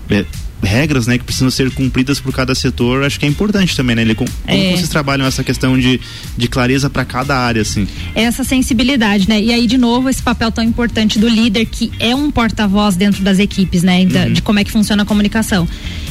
é, é, regras né que precisam ser cumpridas por cada setor acho que é importante também né Ele, como, como É. vocês trabalham essa questão de, de clareza para cada área assim essa sensibilidade, né? E aí, de novo, esse papel tão importante do líder, que é um porta-voz dentro das equipes, né? Da- De como é que funciona a comunicação.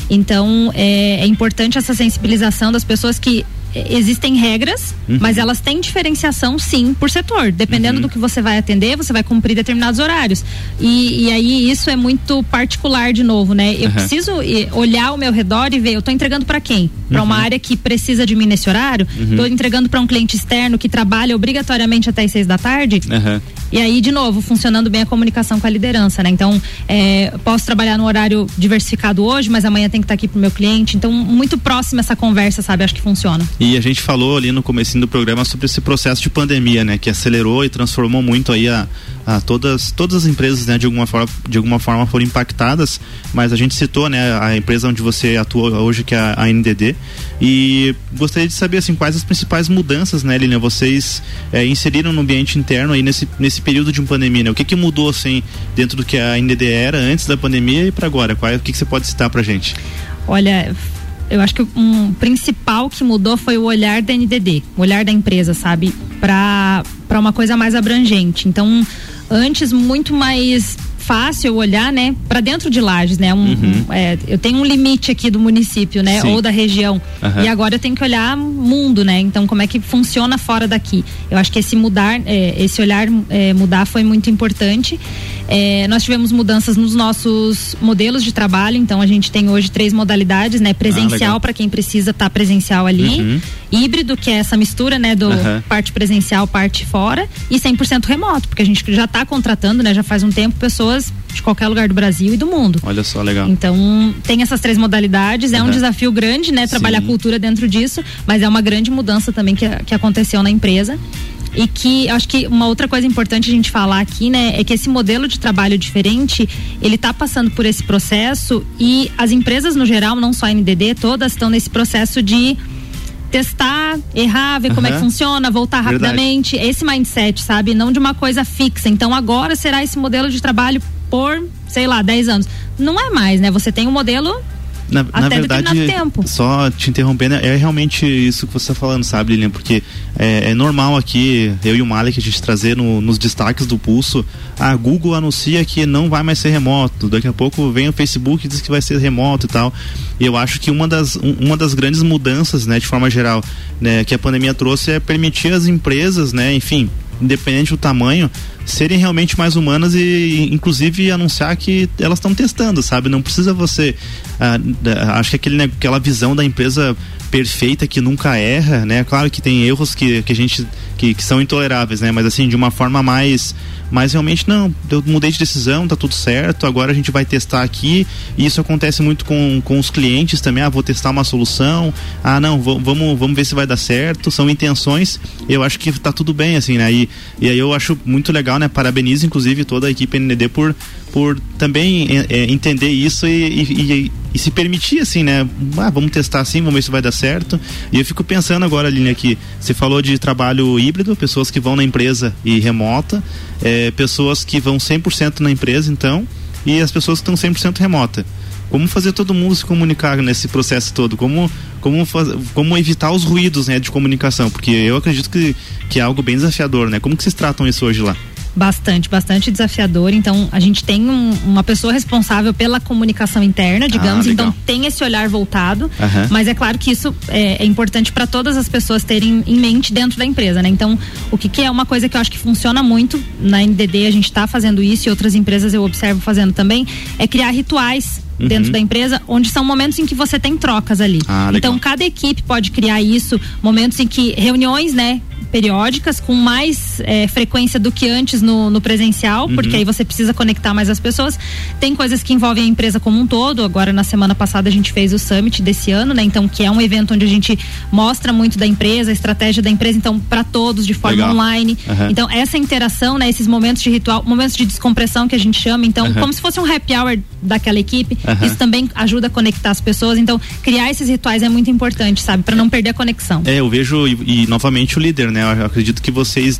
Então, é, é importante essa sensibilização das pessoas que existem regras, mas elas têm diferenciação sim por setor. Dependendo do que você vai atender, você vai cumprir determinados horários. E, e aí isso é muito particular de novo, né? Eu Aham. preciso olhar ao meu redor e ver, eu estou entregando para quem? Para uma área que precisa de mim nesse horário? Estou entregando para um cliente externo que trabalha obrigatoriamente até as seis da tarde? Aham. E aí, de novo, funcionando bem a comunicação com a liderança, né? Então, é, posso trabalhar no horário diversificado hoje, mas amanhã tem que estar aqui pro meu cliente. Então, muito próxima essa conversa, sabe? Acho que funciona. E a gente falou ali no comecinho do programa sobre esse processo de pandemia, né, que acelerou e transformou muito aí a, a todas todas as empresas, né, de alguma forma de alguma forma foram impactadas, mas a gente citou, né, a empresa onde você atua hoje que é a, a NDD e gostaria de saber assim quais as principais mudanças, né, Lilian, vocês eh, inseriram no ambiente interno aí nesse nesse período de pandemia, né? O que que mudou assim dentro do que a NDD era antes da pandemia e para agora? Qual é, o que que você pode citar pra gente? Olha, eu acho que um principal que mudou foi o olhar da NDD, o olhar da empresa, sabe? Para uma coisa mais abrangente. Então, antes, muito mais fácil olhar, né, para dentro de Lages, né? Um, um, é, eu tenho um limite aqui do município, né, Sim. ou da região. Aham. E agora eu tenho que olhar mundo, né? Então, como é que funciona fora daqui? Eu acho que esse mudar, é, esse olhar é, mudar foi muito importante. É, nós tivemos mudanças nos nossos modelos de trabalho, então a gente tem hoje três modalidades, né? Presencial legal. para quem precisa estar presencial ali, Uhum. híbrido, que é essa mistura, né, do Aham. parte presencial, parte fora, e 100% remoto, porque a gente já está contratando, né, já faz um tempo pessoas de qualquer lugar do Brasil e do mundo. Olha só, legal. Então, tem essas três modalidades, é um desafio grande, né, trabalhar Sim. cultura dentro disso, mas é uma grande mudança também que, que aconteceu na empresa. E que acho que uma outra coisa importante a gente falar aqui, né, é que esse modelo de trabalho diferente, ele tá passando por esse processo e as empresas no geral, não só a NDD, todas estão nesse processo de testar, errar, ver como é que funciona, voltar Verdade. rapidamente, esse mindset, sabe? Não de uma coisa fixa. Então agora será esse modelo de trabalho por, sei lá, 10 anos. Não é mais, né? Você tem um modelo Na, na verdade, tempo. só te interrompendo, é realmente isso que você está falando, sabe, Lilian? Porque é, é normal aqui, eu e o Malik, a gente trazer no- nos destaques do pulso, a Google anuncia que não vai mais ser remoto, daqui a pouco vem o Facebook e diz que vai ser remoto e tal. E eu acho que uma das, um- uma das grandes mudanças, né, de forma geral, né, que a pandemia trouxe é permitir às empresas, né, enfim, independente do tamanho, serem realmente mais humanas e inclusive anunciar que elas estão testando, sabe? Não precisa você ah, acho que aquele, né, aquela visão da empresa perfeita que nunca erra, né? Claro que tem erros que, que a gente que, que são intoleráveis, né? Mas assim, de uma forma mais mas realmente não, eu mudei de decisão, tá tudo certo, agora a gente vai testar aqui, e isso acontece muito com, com os clientes também, ah, vou testar uma solução, ah, não, vamos, vamos ver se vai dar certo, são intenções, eu acho que tá tudo bem, assim, né, e, e aí eu acho muito legal, né, parabenizo inclusive toda a equipe NDD por, por também é, entender isso e, e, e- e se permitir, assim, né, ah, vamos testar assim, vamos ver se vai dar certo, e eu fico pensando agora, Aline, aqui, você falou de trabalho híbrido, pessoas que vão na empresa e remota, é, pessoas que vão 100% na empresa, então, e as pessoas que estão 100% remota. Como fazer todo mundo se comunicar nesse processo todo? Como, como, faz, como evitar os ruídos né, de comunicação? Porque eu acredito que, que é algo bem desafiador, né? Como que vocês tratam isso hoje lá? Bastante, bastante desafiador. Então, a gente tem um, uma pessoa responsável pela comunicação interna, digamos, Ah, então tem esse olhar voltado. Aham. Mas é claro que isso é, é importante para todas as pessoas terem em mente dentro da empresa, né? Então, o que, que é uma coisa que eu acho que funciona muito na NDD, a gente está fazendo isso e outras empresas eu observo fazendo também, é criar rituais dentro da empresa, onde são momentos em que você tem trocas ali. Ah, então, cada equipe pode criar isso, momentos em que reuniões, né? Periódicas com mais eh, frequência do que antes no, no presencial, Uhum. porque aí você precisa conectar mais as pessoas. Tem coisas que envolvem a empresa como um todo. Agora, na semana passada, a gente fez o Summit desse ano, né? Então, que é um evento onde a gente mostra muito da empresa, a estratégia da empresa, então, para todos, de forma Legal. online. Aham. Então, essa interação, né? Esses momentos de ritual, momentos de descompressão que a gente chama, então, Aham. como se fosse um happy hour daquela equipe, isso também ajuda a conectar as pessoas. Então, criar esses rituais é muito importante, sabe? Para não perder a conexão. É, eu vejo, e, e novamente o líder, né? Eu acredito que vocês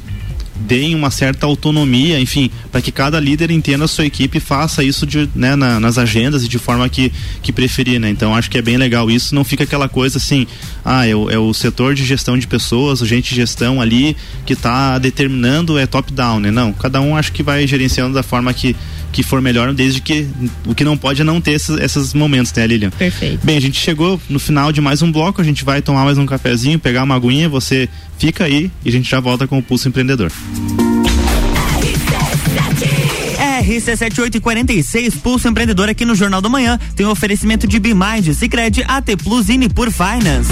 deem uma certa autonomia, enfim, para que cada líder entenda a sua equipe e faça isso de, né, na- nas agendas e de forma que, que preferir, né? Então acho que é bem legal isso, não fica aquela coisa assim, ah, é o, é o setor de gestão de pessoas, o gente de gestão ali que está determinando é top-down, né? Não, cada um acho que vai gerenciando da forma que, que for melhor, desde que o que não pode é não ter esses, esses momentos, né, Lilian? Perfeito. Bem, a gente chegou no final de mais um bloco, a gente vai tomar mais um cafezinho, pegar uma aguinha, você fica aí e a gente já volta com o Pulso Empreendedor. RC7846, Pulso Empreendedor aqui no Jornal da Manhã, tem um oferecimento de Bimind, Cicred, AT Plus e Nipur Finance.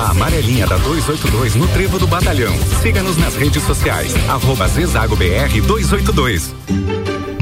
A amarelinha da 282 no Trevo do Batalhão. Siga-nos nas redes sociais. Arroba Zezago BR 282.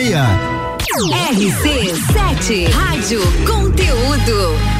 RC7 Rádio Conteúdo.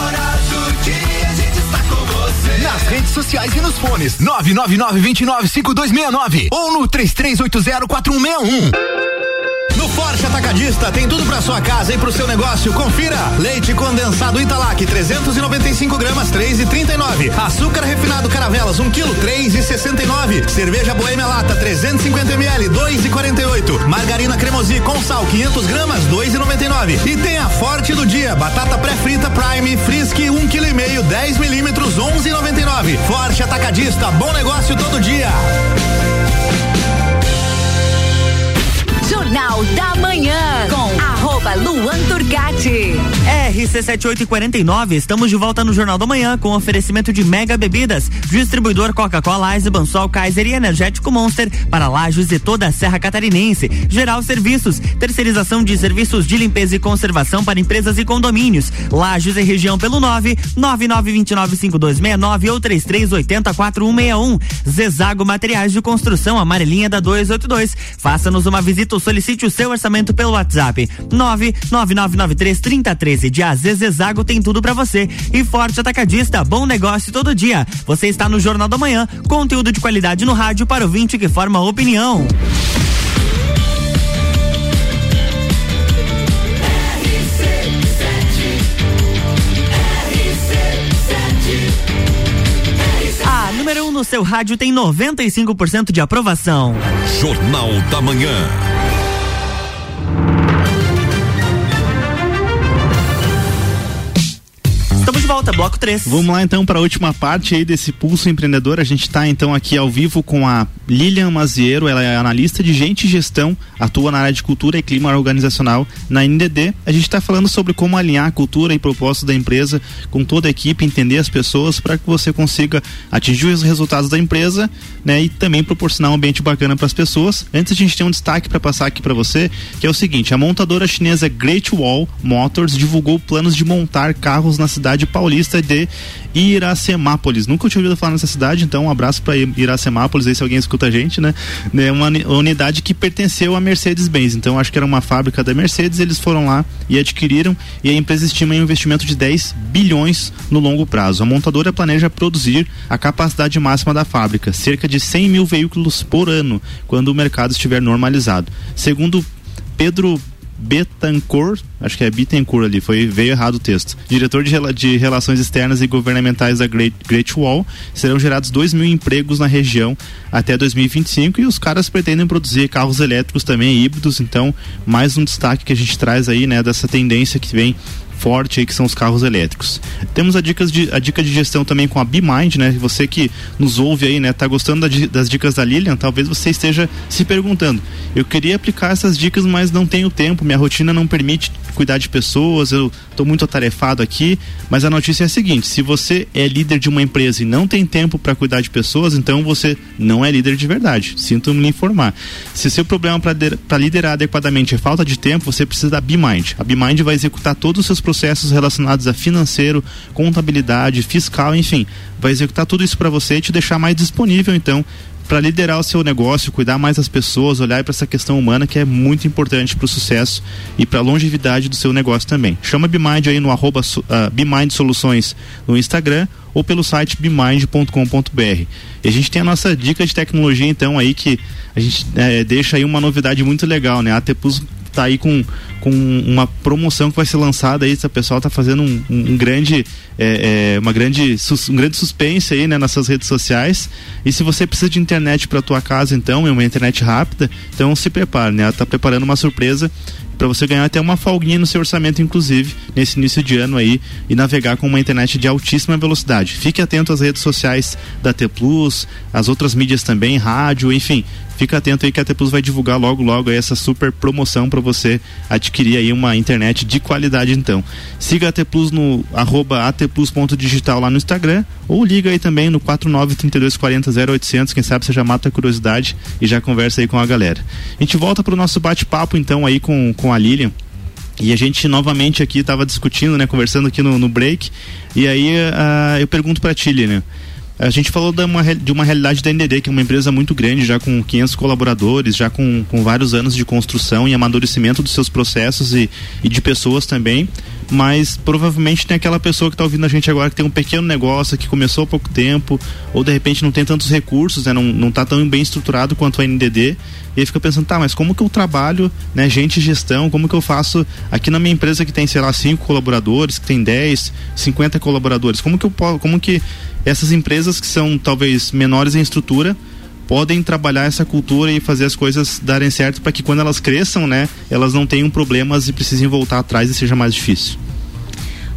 redes sociais e nos fones 999-295269 ou no 33804161. No Forte Atacadista tem tudo pra sua casa e pro seu negócio. Confira: leite condensado Italac 395 gramas 3,39. Açúcar refinado Caravelas 1 kg 3,69. Cerveja Boêmia Lata 350 ml 2,48. Margarina Cremosi com sal 500 gramas 2,99. E tem a Forte do dia: batata pré-frita Prime Frisk 1 kg e meio 10 milímetros 11,99. Forte Atacadista, bom negócio todo dia. Jornal da Manhã com arroba Luan Turcati. RC7849, estamos de volta no Jornal da Manhã com oferecimento de Mega Bebidas, distribuidor Coca-Cola, Eisenbahn, Sol, Kaiser e Energético Monster para Lages e toda a Serra Catarinense. Geral Serviços, terceirização de serviços de limpeza e conservação para empresas e condomínios. Lages e região pelo 9 99295269 ou 33804161. Zezago Materiais de Construção, amarelinha da 282. Faça-nos uma visita ou solicite o seu orçamento pelo WhatsApp 99993 3013 de AZ Zezago tem tudo para você. E Forte Atacadista, bom negócio todo dia. Você está no Jornal da Manhã, conteúdo de qualidade no rádio para o vinte que forma opinião. A número 1 um no seu rádio tem 95% de aprovação. Jornal da Manhã. Volta, bloco 3. Vamos lá então para a última parte aí desse Pulso Empreendedor. A gente está então aqui ao vivo com a Lilian Maziero, ela é analista de gente e gestão, atua na área de cultura e clima organizacional na NDD. A gente está falando sobre como alinhar a cultura e propósito da empresa com toda a equipe, entender as pessoas para que você consiga atingir os resultados da empresa, né, e também proporcionar um ambiente bacana para as pessoas. Antes a gente tem um destaque para passar aqui para você, que é o seguinte: a montadora chinesa Great Wall Motors divulgou planos de montar carros na cidade paulista de Iracemápolis. Nunca tinha ouvido falar nessa cidade, então um abraço para Iracemápolis aí se alguém escuta a gente, né? É uma unidade que pertenceu à Mercedes-Benz. Então acho que era uma fábrica da Mercedes, eles foram lá e adquiriram e a empresa estima um investimento de 10 bilhões no longo prazo. A montadora planeja produzir a capacidade máxima da fábrica, cerca de 100 mil veículos por ano, quando o mercado estiver normalizado. Segundo Pedro Betancourt, acho que é Bittencourt ali, foi, veio errado o texto. Diretor de, de Relações Externas e Governamentais da Great, Great Wall, serão gerados 2 mil empregos na região até 2025 e os caras pretendem produzir carros elétricos também, híbridos, então mais um destaque que a gente traz aí, né, dessa tendência que vem forte aí que são os carros elétricos. Temos a, dicas de, a dica de gestão também com a BeMind, né? Você que nos ouve aí, né? Tá gostando da, das dicas da Lilian, talvez você esteja se perguntando. Eu queria aplicar essas dicas, mas não tenho tempo, minha rotina não permite cuidar de pessoas, eu estou muito atarefado aqui, mas a notícia é a seguinte: se você é líder de uma empresa e não tem tempo para cuidar de pessoas, então você não é líder de verdade. Sinto me informar. Se seu problema para liderar adequadamente é falta de tempo, você precisa da BeMind. A BeMind vai executar todos os seus processos relacionados a financeiro, contabilidade, fiscal, enfim, vai executar tudo isso para você e te deixar mais disponível então para liderar o seu negócio, cuidar mais das pessoas, olhar para essa questão humana que é muito importante para o sucesso e para a longevidade do seu negócio também. Chama Bimind aí no arroba uh, Soluções no Instagram ou pelo site bimind.com.br. E a gente tem a nossa dica de tecnologia então aí que a gente é, deixa aí uma novidade muito legal, né? A tá aí com, com uma promoção que vai ser lançada aí, o pessoal tá fazendo um, um grande é, é, uma grande um grande suspense aí, né, nas suas redes sociais. E se você precisa de internet para tua casa, então, é uma internet rápida, então se prepare, né? Tá preparando uma surpresa para você ganhar até uma folguinha no seu orçamento, inclusive, nesse início de ano aí, e navegar com uma internet de altíssima velocidade. Fique atento às redes sociais da T Plus, as outras mídias também, rádio, enfim. Fica atento aí que a T Plus vai divulgar logo, logo essa super promoção para você adquirir aí uma internet de qualidade, então. Siga a T Plus no arroba atplus.digital lá no Instagram ou liga aí também no 49 32 40 0800, quem sabe você já mata a curiosidade e já conversa aí com a galera. A gente volta pro nosso bate-papo então aí com, com a Lilian. E a gente novamente aqui estava discutindo, né, conversando aqui no, no break. E aí uh, eu pergunto para ti, Lilian, a gente falou de uma, de uma realidade da NDD, que é uma empresa muito grande, já com 500 colaboradores, já com, com vários anos de construção e amadurecimento dos seus processos e, e de pessoas também. Mas provavelmente tem aquela pessoa que está ouvindo a gente agora que tem um pequeno negócio, que começou há pouco tempo, ou de repente não tem tantos recursos, né, não, não tá tão bem estruturado quanto a NDD. E aí fica pensando, tá, mas como que eu trabalho, né, gente e gestão, como que eu faço aqui na minha empresa que tem, sei lá, cinco colaboradores, que tem 10, 50 colaboradores, como que eu como que essas empresas que são talvez menores em estrutura podem trabalhar essa cultura e fazer as coisas darem certo para que quando elas cresçam, né, elas não tenham problemas e precisem voltar atrás e seja mais difícil.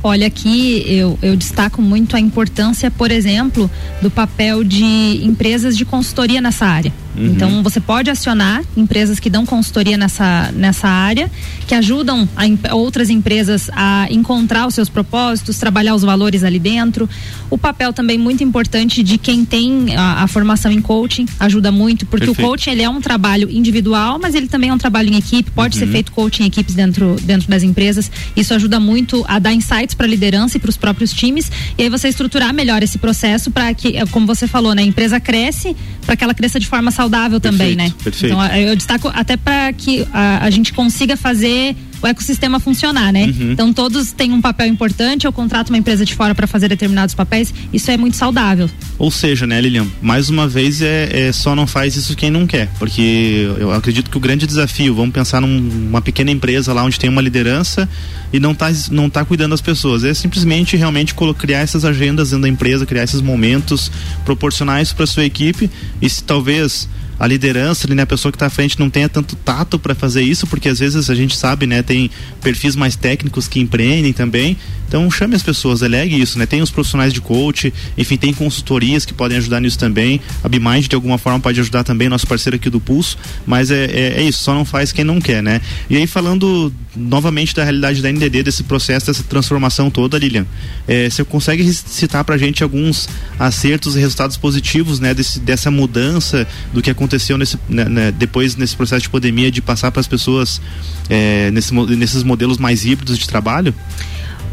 Olha, aqui eu, eu destaco muito a importância, por exemplo, do papel de empresas de consultoria nessa área. Uhum. Então você pode acionar empresas que dão consultoria nessa, nessa área, que ajudam a, outras empresas a encontrar os seus propósitos, trabalhar os valores ali dentro. O papel também muito importante de quem tem a, a formação em coaching ajuda muito, porque Perfeito. o coaching ele é um trabalho individual, mas ele também é um trabalho em equipe. Pode uhum. ser feito coaching em equipes dentro, dentro das empresas. Isso ajuda muito a dar insights para a liderança e para os próprios times. E aí você estruturar melhor esse processo para que, como você falou, né, a empresa cresce para que ela cresça de forma saudável perfeito, também, né? Perfeito. Então eu destaco até para que a, a gente consiga fazer o ecossistema funcionar, né? Uhum. Então todos têm um papel importante, eu contrato uma empresa de fora para fazer determinados papéis, isso é muito saudável. Ou seja, né, Lilian, mais uma vez é, é, só não faz isso quem não quer, porque eu acredito que o grande desafio, vamos pensar numa pequena empresa lá onde tem uma liderança e não tá, não tá cuidando das pessoas, é simplesmente realmente criar essas agendas dentro da empresa, criar esses momentos, proporcionar isso para sua equipe e se talvez a liderança né, a pessoa que está à frente não tenha tanto tato para fazer isso, porque às vezes a gente sabe, né, tem perfis mais técnicos que empreendem também. Então chame as pessoas, delegue isso, né? Tem os profissionais de coach, enfim, tem consultorias que podem ajudar nisso também. A Bimind de alguma forma pode ajudar também, nosso parceiro aqui do Pulso, mas é, é, é isso, só não faz quem não quer, né? E aí falando novamente da realidade da NDD, desse processo, dessa transformação toda, Lilian, é, você consegue citar pra gente alguns acertos e resultados positivos, né, desse, dessa mudança do que aconteceu nesse, né, né, depois nesse processo de pandemia de passar para as pessoas é, nesse, nesses modelos mais híbridos de trabalho?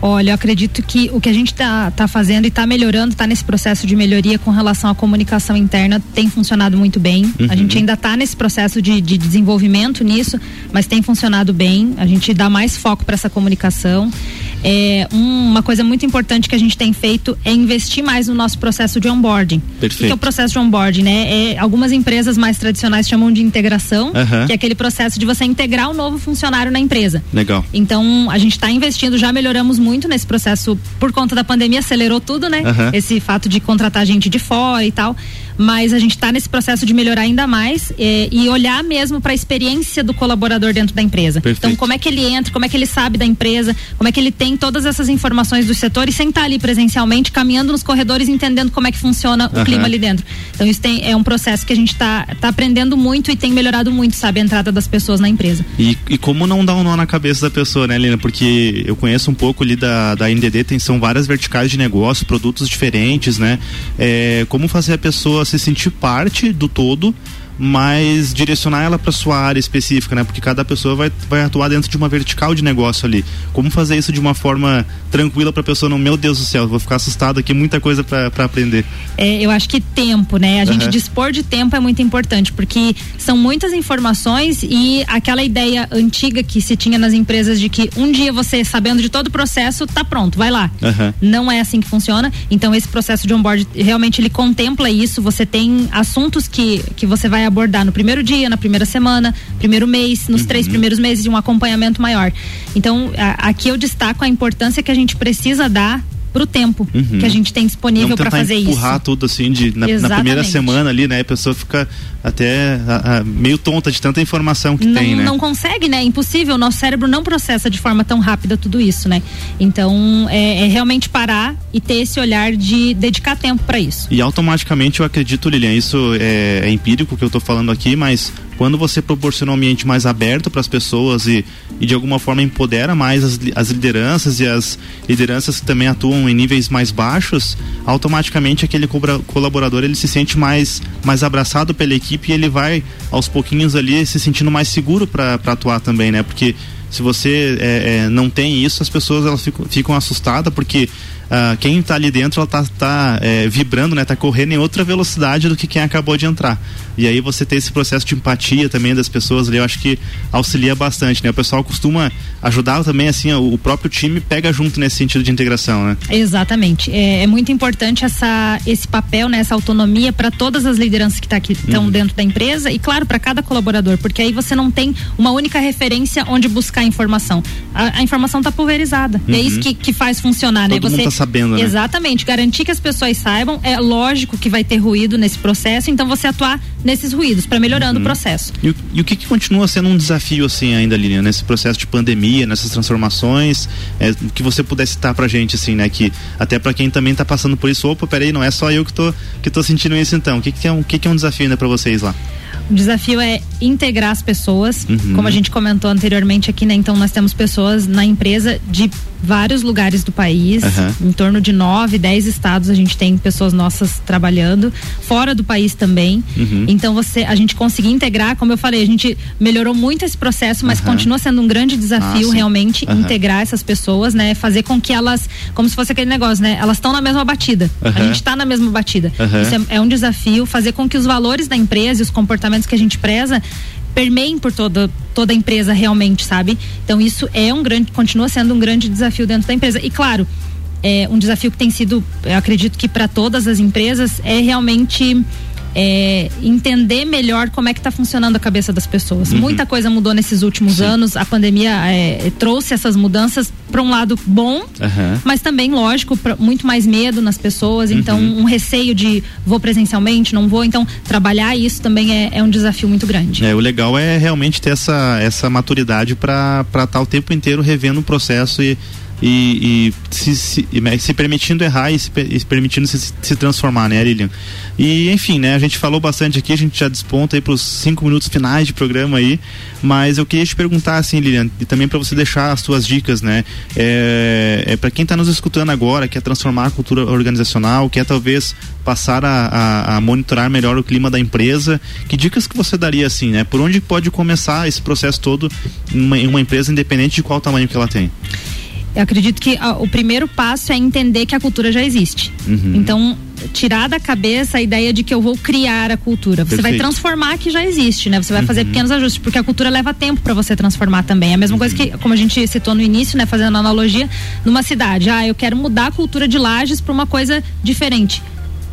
Olha, eu acredito que o que a gente está tá fazendo e está melhorando, está nesse processo de melhoria com relação à comunicação interna, tem funcionado muito bem. Uhum. A gente ainda está nesse processo de, de, desenvolvimento nisso, mas tem funcionado bem. A gente dá mais foco para essa comunicação. É, um, uma coisa muito importante que a gente tem feito é investir mais no nosso processo de onboarding. Perfeito. O que é o processo de onboarding, né? É, algumas empresas mais tradicionais chamam de integração, uhum. que é aquele processo de você integrar o um novo funcionário na empresa. Legal. Então, a gente está investindo, já melhoramos muito nesse processo por conta da pandemia, acelerou tudo, né? Uhum. Esse fato de contratar gente de fora e tal mas a gente está nesse processo de melhorar ainda mais eh, e olhar mesmo para a experiência do colaborador dentro da empresa. Perfeito. Então, como é que ele entra, como é que ele sabe da empresa, como é que ele tem todas essas informações do setor e sem estar ali presencialmente, caminhando nos corredores, entendendo como é que funciona o clima ali dentro. Então, isso tem, é um processo que a gente está tá aprendendo muito e tem melhorado muito, sabe, a entrada das pessoas na empresa. E, e como não dar um nó na cabeça da pessoa, né, Lina? Porque eu conheço um pouco ali da, da NDD, tem, são várias verticais de negócio, produtos diferentes, né? É, como fazer a pessoa se sentir parte do todo mas direcionar ela para sua área específica, né? Porque cada pessoa vai, vai atuar dentro de uma vertical de negócio ali. Como fazer isso de uma forma tranquila para a pessoa não, meu Deus do céu, vou ficar assustado aqui, muita coisa para aprender. É, eu acho que tempo, né? A gente dispor de tempo é muito importante, porque são muitas informações e aquela ideia antiga que se tinha nas empresas de que um dia você, sabendo de todo o processo, tá pronto, vai lá. Uhum. Não é assim que funciona. Então esse processo de onboard realmente ele contempla isso. Você tem assuntos que, que você vai abordar no primeiro dia, na primeira semana, primeiro mês, nos uhum. três primeiros meses de um acompanhamento maior. Então, a, aqui eu destaco a importância que a gente precisa dar pro tempo uhum. que a gente tem disponível para fazer empurrar isso. Empurrar tudo assim de na, na, primeira semana ali, né? A pessoa fica até a, a, meio tonta de tanta informação que não, tem, né? Não consegue, né? É impossível. O nosso cérebro não processa de forma tão rápida tudo isso, né? Então é, é realmente parar e ter esse olhar de dedicar tempo para isso. E automaticamente eu acredito, Lilian, isso é, é empírico que eu tô falando aqui, mas quando você proporciona um ambiente mais aberto para as pessoas e, e de alguma forma empodera mais as, as lideranças e as lideranças que também atuam em níveis mais baixos, automaticamente aquele colaborador ele se sente mais, mais abraçado pela equipe e ele vai aos pouquinhos ali se sentindo mais seguro para atuar também, né? Porque se você é, é, não tem isso, as pessoas elas ficam, ficam assustadas porque uh, quem está ali dentro ela tá, tá é, vibrando, né? Tá correndo em outra velocidade do que quem acabou de entrar. E aí você ter esse processo de empatia também das pessoas ali, eu acho que auxilia bastante, né? O pessoal costuma ajudar também, assim, o próprio time pega junto nesse sentido de integração, né? Exatamente. É, é muito importante essa, esse papel, né? Essa autonomia para todas as lideranças que tá aqui, estão uhum. dentro da empresa e, claro, para cada colaborador, porque aí você não tem uma única referência onde buscar informação. A, a informação está pulverizada. Uhum. É isso uhum. que, que faz funcionar, Todo né? Você sabendo, né? Exatamente, garantir que as pessoas saibam, é lógico que vai ter ruído nesse processo, então você atuar nesses ruídos para melhorando Uhum. o processo. E, o- e o que, que continua sendo um desafio assim ainda, Lilian, nesse processo de pandemia, nessas transformações, é, que você pudesse citar pra gente, assim, né? Que até pra quem também tá passando por isso, opa, peraí, não é só eu que tô, que tô sentindo isso então. O que, que, é, um, o que, que é um desafio ainda pra vocês lá? O desafio é integrar as pessoas, Uhum. como a gente comentou anteriormente aqui, né? Então nós temos pessoas na empresa de vários lugares do país, Aham. em torno de nove, dez estados a gente tem pessoas nossas trabalhando, fora do país também. Uhum. Então você, a gente conseguir integrar, como eu falei, a gente melhorou muito esse processo, mas Aham. continua sendo um grande desafio realmente integrar essas pessoas, né? Fazer com que elas, como se fosse aquele negócio, né? Elas estão na mesma batida. A gente está na mesma batida. Isso é é um desafio fazer com que os valores da empresa e os comportamentos que a gente preza permeiem por toda, toda a empresa realmente, sabe? Então isso é um grande, continua sendo um grande desafio dentro da empresa. E claro, é um desafio que tem sido, eu acredito que para todas as empresas é realmente é, entender melhor como é que está funcionando a cabeça das pessoas. Uhum. Muita coisa mudou nesses últimos anos. A pandemia é, trouxe essas mudanças para um lado bom, Aham. mas também, lógico, pra- muito mais medo nas pessoas, então Uhum. um receio de vou presencialmente, não vou, então trabalhar isso também é, é um desafio muito grande. É, o legal é realmente ter essa, essa maturidade para estar o tempo inteiro revendo o processo e, e, e se, se, e se permitindo errar e se, se permitindo se, se transformar, né, Lilian? E, enfim, né, a gente falou bastante aqui, a gente já desponta aí para os cinco minutos finais de programa aí, mas eu queria te perguntar, assim, Lilian, e também para você deixar as suas dicas, né? É, é para quem está nos escutando agora, quer transformar a cultura organizacional, quer talvez passar a, a- a monitorar melhor o clima da empresa, que dicas que você daria, assim, né? Por onde pode começar esse processo todo em uma, em uma empresa, independente de qual tamanho que ela tem? Eu acredito que ah, o primeiro passo é entender que a cultura já existe. Uhum. Então, tirar da cabeça a ideia de que eu vou criar a cultura. Você vai Perfeito. transformar que já existe, né? Você vai fazer Uhum. pequenos ajustes, porque a cultura leva tempo para você transformar também. É a mesma coisa que, como a gente citou no início, né, fazendo analogia, numa cidade, ah, eu quero mudar a cultura de Lages para uma coisa diferente.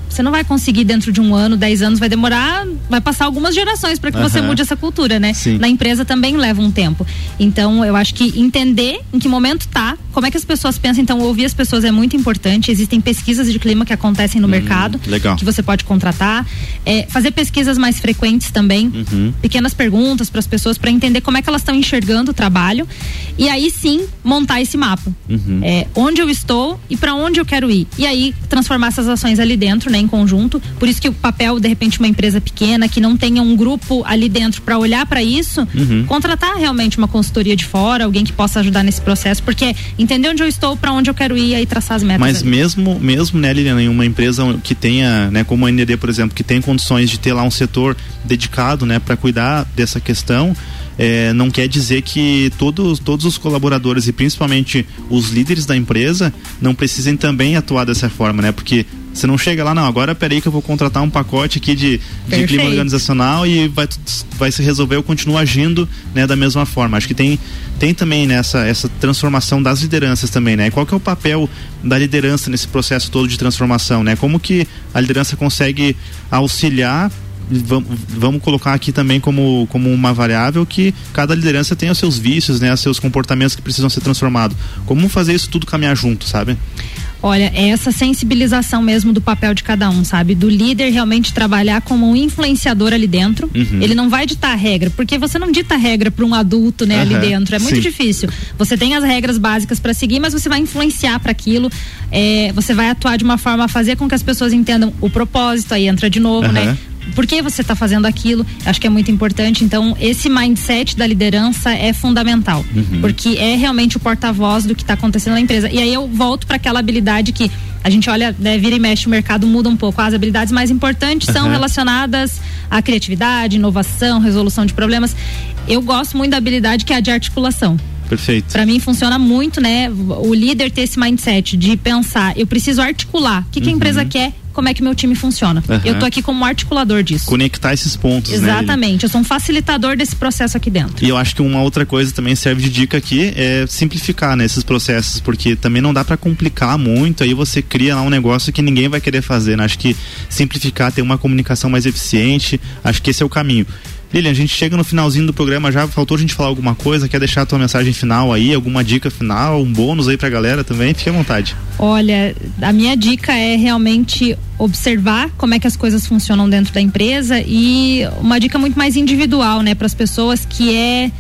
Você não vai conseguir dentro de um ano, dez anos, vai demorar, vai passar algumas gerações para que você Aham. mude essa cultura, né? Sim. Na empresa também leva um tempo. Então, eu acho que entender em que momento tá, como é que as pessoas pensam, então ouvir as pessoas é muito importante. Existem pesquisas de clima que acontecem no mercado, Hum, legal. que você pode contratar, É, fazer pesquisas mais frequentes também, Uhum. pequenas perguntas para as pessoas para entender como é que elas estão enxergando o trabalho e aí sim montar esse mapa. Uhum. É, onde eu estou e para onde eu quero ir. E aí transformar essas ações ali dentro, né, em conjunto. Por isso que o papel, de repente, uma empresa pequena que não tenha um grupo ali dentro para olhar para isso, Uhum. contratar realmente uma consultoria de fora, alguém que possa ajudar nesse processo, porque entender onde eu estou, para onde eu quero ir e traçar as metas. Mas ali. mesmo, mesmo, né, Liliana, em uma empresa que tenha, né, como a ND, por exemplo, que tem condições de ter lá um setor dedicado, né, para cuidar dessa questão, é, não quer dizer que todos, todos os colaboradores e principalmente os líderes da empresa não precisem também atuar dessa forma, né? Porque você não chega lá, não, agora peraí que eu vou contratar um pacote aqui de, de clima organizacional e vai, vai se resolver, eu continuo agindo né, da mesma forma. Acho que tem, tem também nessa essa transformação das lideranças também, né? Qual que é o papel da liderança nesse processo todo de transformação, né? Como que a liderança consegue auxiliar vamos, colocar aqui também como, como uma variável que cada liderança tem os seus vícios, né, os seus comportamentos que precisam ser transformados. Como fazer isso tudo caminhar junto, sabe? Olha, é essa sensibilização mesmo do papel de cada um, sabe? Do líder realmente trabalhar como um influenciador ali dentro. Uhum. Ele não vai ditar a regra, porque você não dita a regra para um adulto, né, ali Aham, dentro. É muito sim. difícil. Você tem as regras básicas para seguir, mas você vai influenciar para aquilo. É, você vai atuar de uma forma a fazer com que as pessoas entendam o propósito. Aí entra de novo, Aham. né? Por que você está fazendo aquilo. Acho que é muito importante. Então, esse mindset da liderança é fundamental, Uhum. porque é realmente o porta-voz do que está acontecendo na empresa. E aí eu volto para aquela habilidade que a gente olha, né, vira e mexe, o mercado muda um pouco. As habilidades mais importantes são Aham. relacionadas à criatividade, inovação, resolução de problemas. Eu gosto muito da habilidade que é a de articulação. Perfeito. Para mim funciona muito, né? O líder ter esse mindset de pensar, eu preciso articular. O que, que a empresa quer? Como é que meu time funciona? Uhum. Eu tô aqui como articulador disso. Conectar esses pontos, né? Exatamente. Eu sou um facilitador desse processo aqui dentro. E eu acho que uma outra coisa também serve de dica aqui é simplificar né, esses processos, porque também não dá para complicar muito, aí você cria lá um negócio que ninguém vai querer fazer. Né? Acho que simplificar, ter uma comunicação mais eficiente, acho que esse é o caminho. Lilian, a gente chega no finalzinho do programa já, faltou a gente falar alguma coisa, quer deixar a tua mensagem final aí, alguma dica final, um bônus aí pra galera também, fique à vontade. Olha, a minha dica é realmente observar como é que as coisas funcionam dentro da empresa e uma dica muito mais individual, né, para as pessoas que é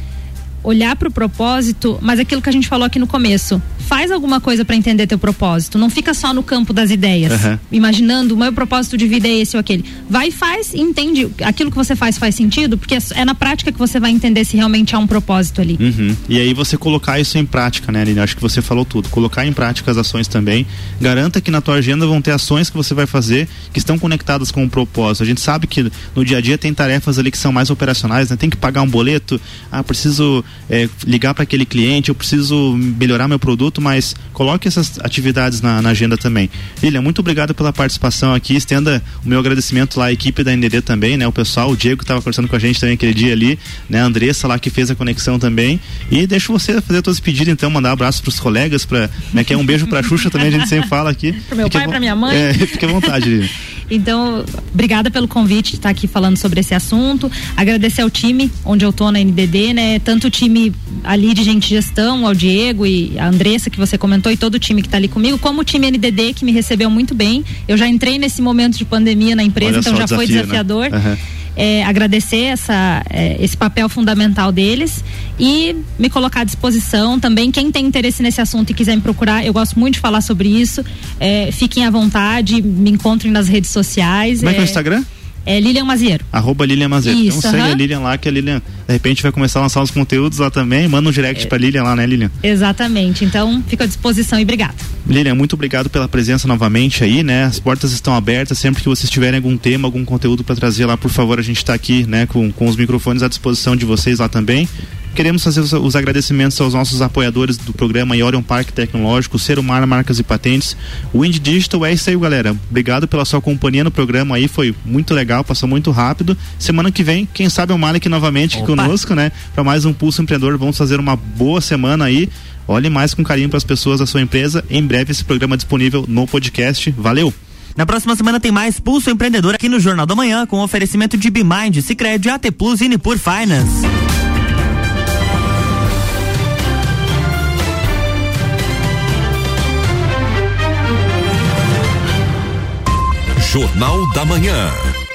olhar para o propósito, mas aquilo que a gente falou aqui no começo, faz alguma coisa para entender teu propósito. Não fica só no campo das ideias, Uhum. imaginando o meu propósito de vida é esse ou aquele. Vai e faz e entende aquilo que você faz faz sentido, porque é é na prática que você vai entender se realmente há um propósito ali. Uhum. E aí você colocar isso em prática, né, Aline? Acho que você falou tudo. Colocar em prática as ações também. Garanta que na tua agenda vão ter ações que você vai fazer que estão conectadas com o propósito. A gente sabe que no dia a dia tem tarefas ali que são mais operacionais, né? Tem que pagar um boleto, ah, preciso eh, ligar para aquele cliente, eu preciso melhorar meu produto, mas coloque essas atividades na, na agenda também. Lilian, muito obrigado pela participação aqui. Estenda o meu agradecimento lá à equipe da NDD também, né? O pessoal, o Diego que estava conversando com a gente também aquele dia ali, né? A Andressa lá que fez a conexão também. E deixo você fazer todos os pedidos, então, mandar um abraço pros colegas, pra, né? Que é um beijo pra Xuxa também, a gente sempre fala aqui. Pro meu Fique pai, pra minha mãe. É, fique à vontade, Lilian. Então, obrigada pelo convite de estar aqui falando sobre esse assunto. Agradecer ao time onde eu tô na NDD, né? Tanto o time ali de gente de gestão, ao Diego e a Andressa que você comentou e todo o time que tá ali comigo, como o time NDD que me recebeu muito bem. Eu já entrei nesse momento de pandemia na empresa, Olha então já foi desafio, né? desafiador. É, agradecer essa, é, esse papel fundamental deles e me colocar à disposição também. Quem tem interesse nesse assunto e quiser me procurar, eu gosto muito de falar sobre isso. É, fiquem à vontade, me encontrem nas redes sociais. Como é que é o Instagram? É Lilian Maziero. Arroba Lilian Mazeto. Isso, então segue a Lilian lá, que a Lilian, de repente, vai começar a lançar os conteúdos lá também. Manda um direct pra Lilian lá, né, Lilian? Exatamente. Então, fico à disposição e obrigada. Lilian, muito obrigado pela presença novamente aí, né? As portas estão abertas, sempre que vocês tiverem algum tema, algum conteúdo para trazer lá, por favor, a gente está aqui, né, com, com os microfones à disposição de vocês lá também. Queremos fazer os, os agradecimentos aos nossos apoiadores do programa aí, Orion Parque Tecnológico, Serumar Marcas e Patentes, Wind Digital, é isso aí, galera. Obrigado pela sua companhia no programa aí, foi muito legal, passou muito rápido. Semana que vem, quem sabe o Malik novamente aqui Opa. conosco, né? Para mais um Pulso Empreendedor, vamos fazer uma boa semana aí. Olhe mais com carinho para as pessoas da sua empresa. Em breve esse programa disponível no podcast. Valeu! Na próxima semana tem mais Pulso Empreendedor aqui no Jornal da Manhã com oferecimento de Bimind, Cicred, AT Plus e Nipur Finance. Jornal da Manhã.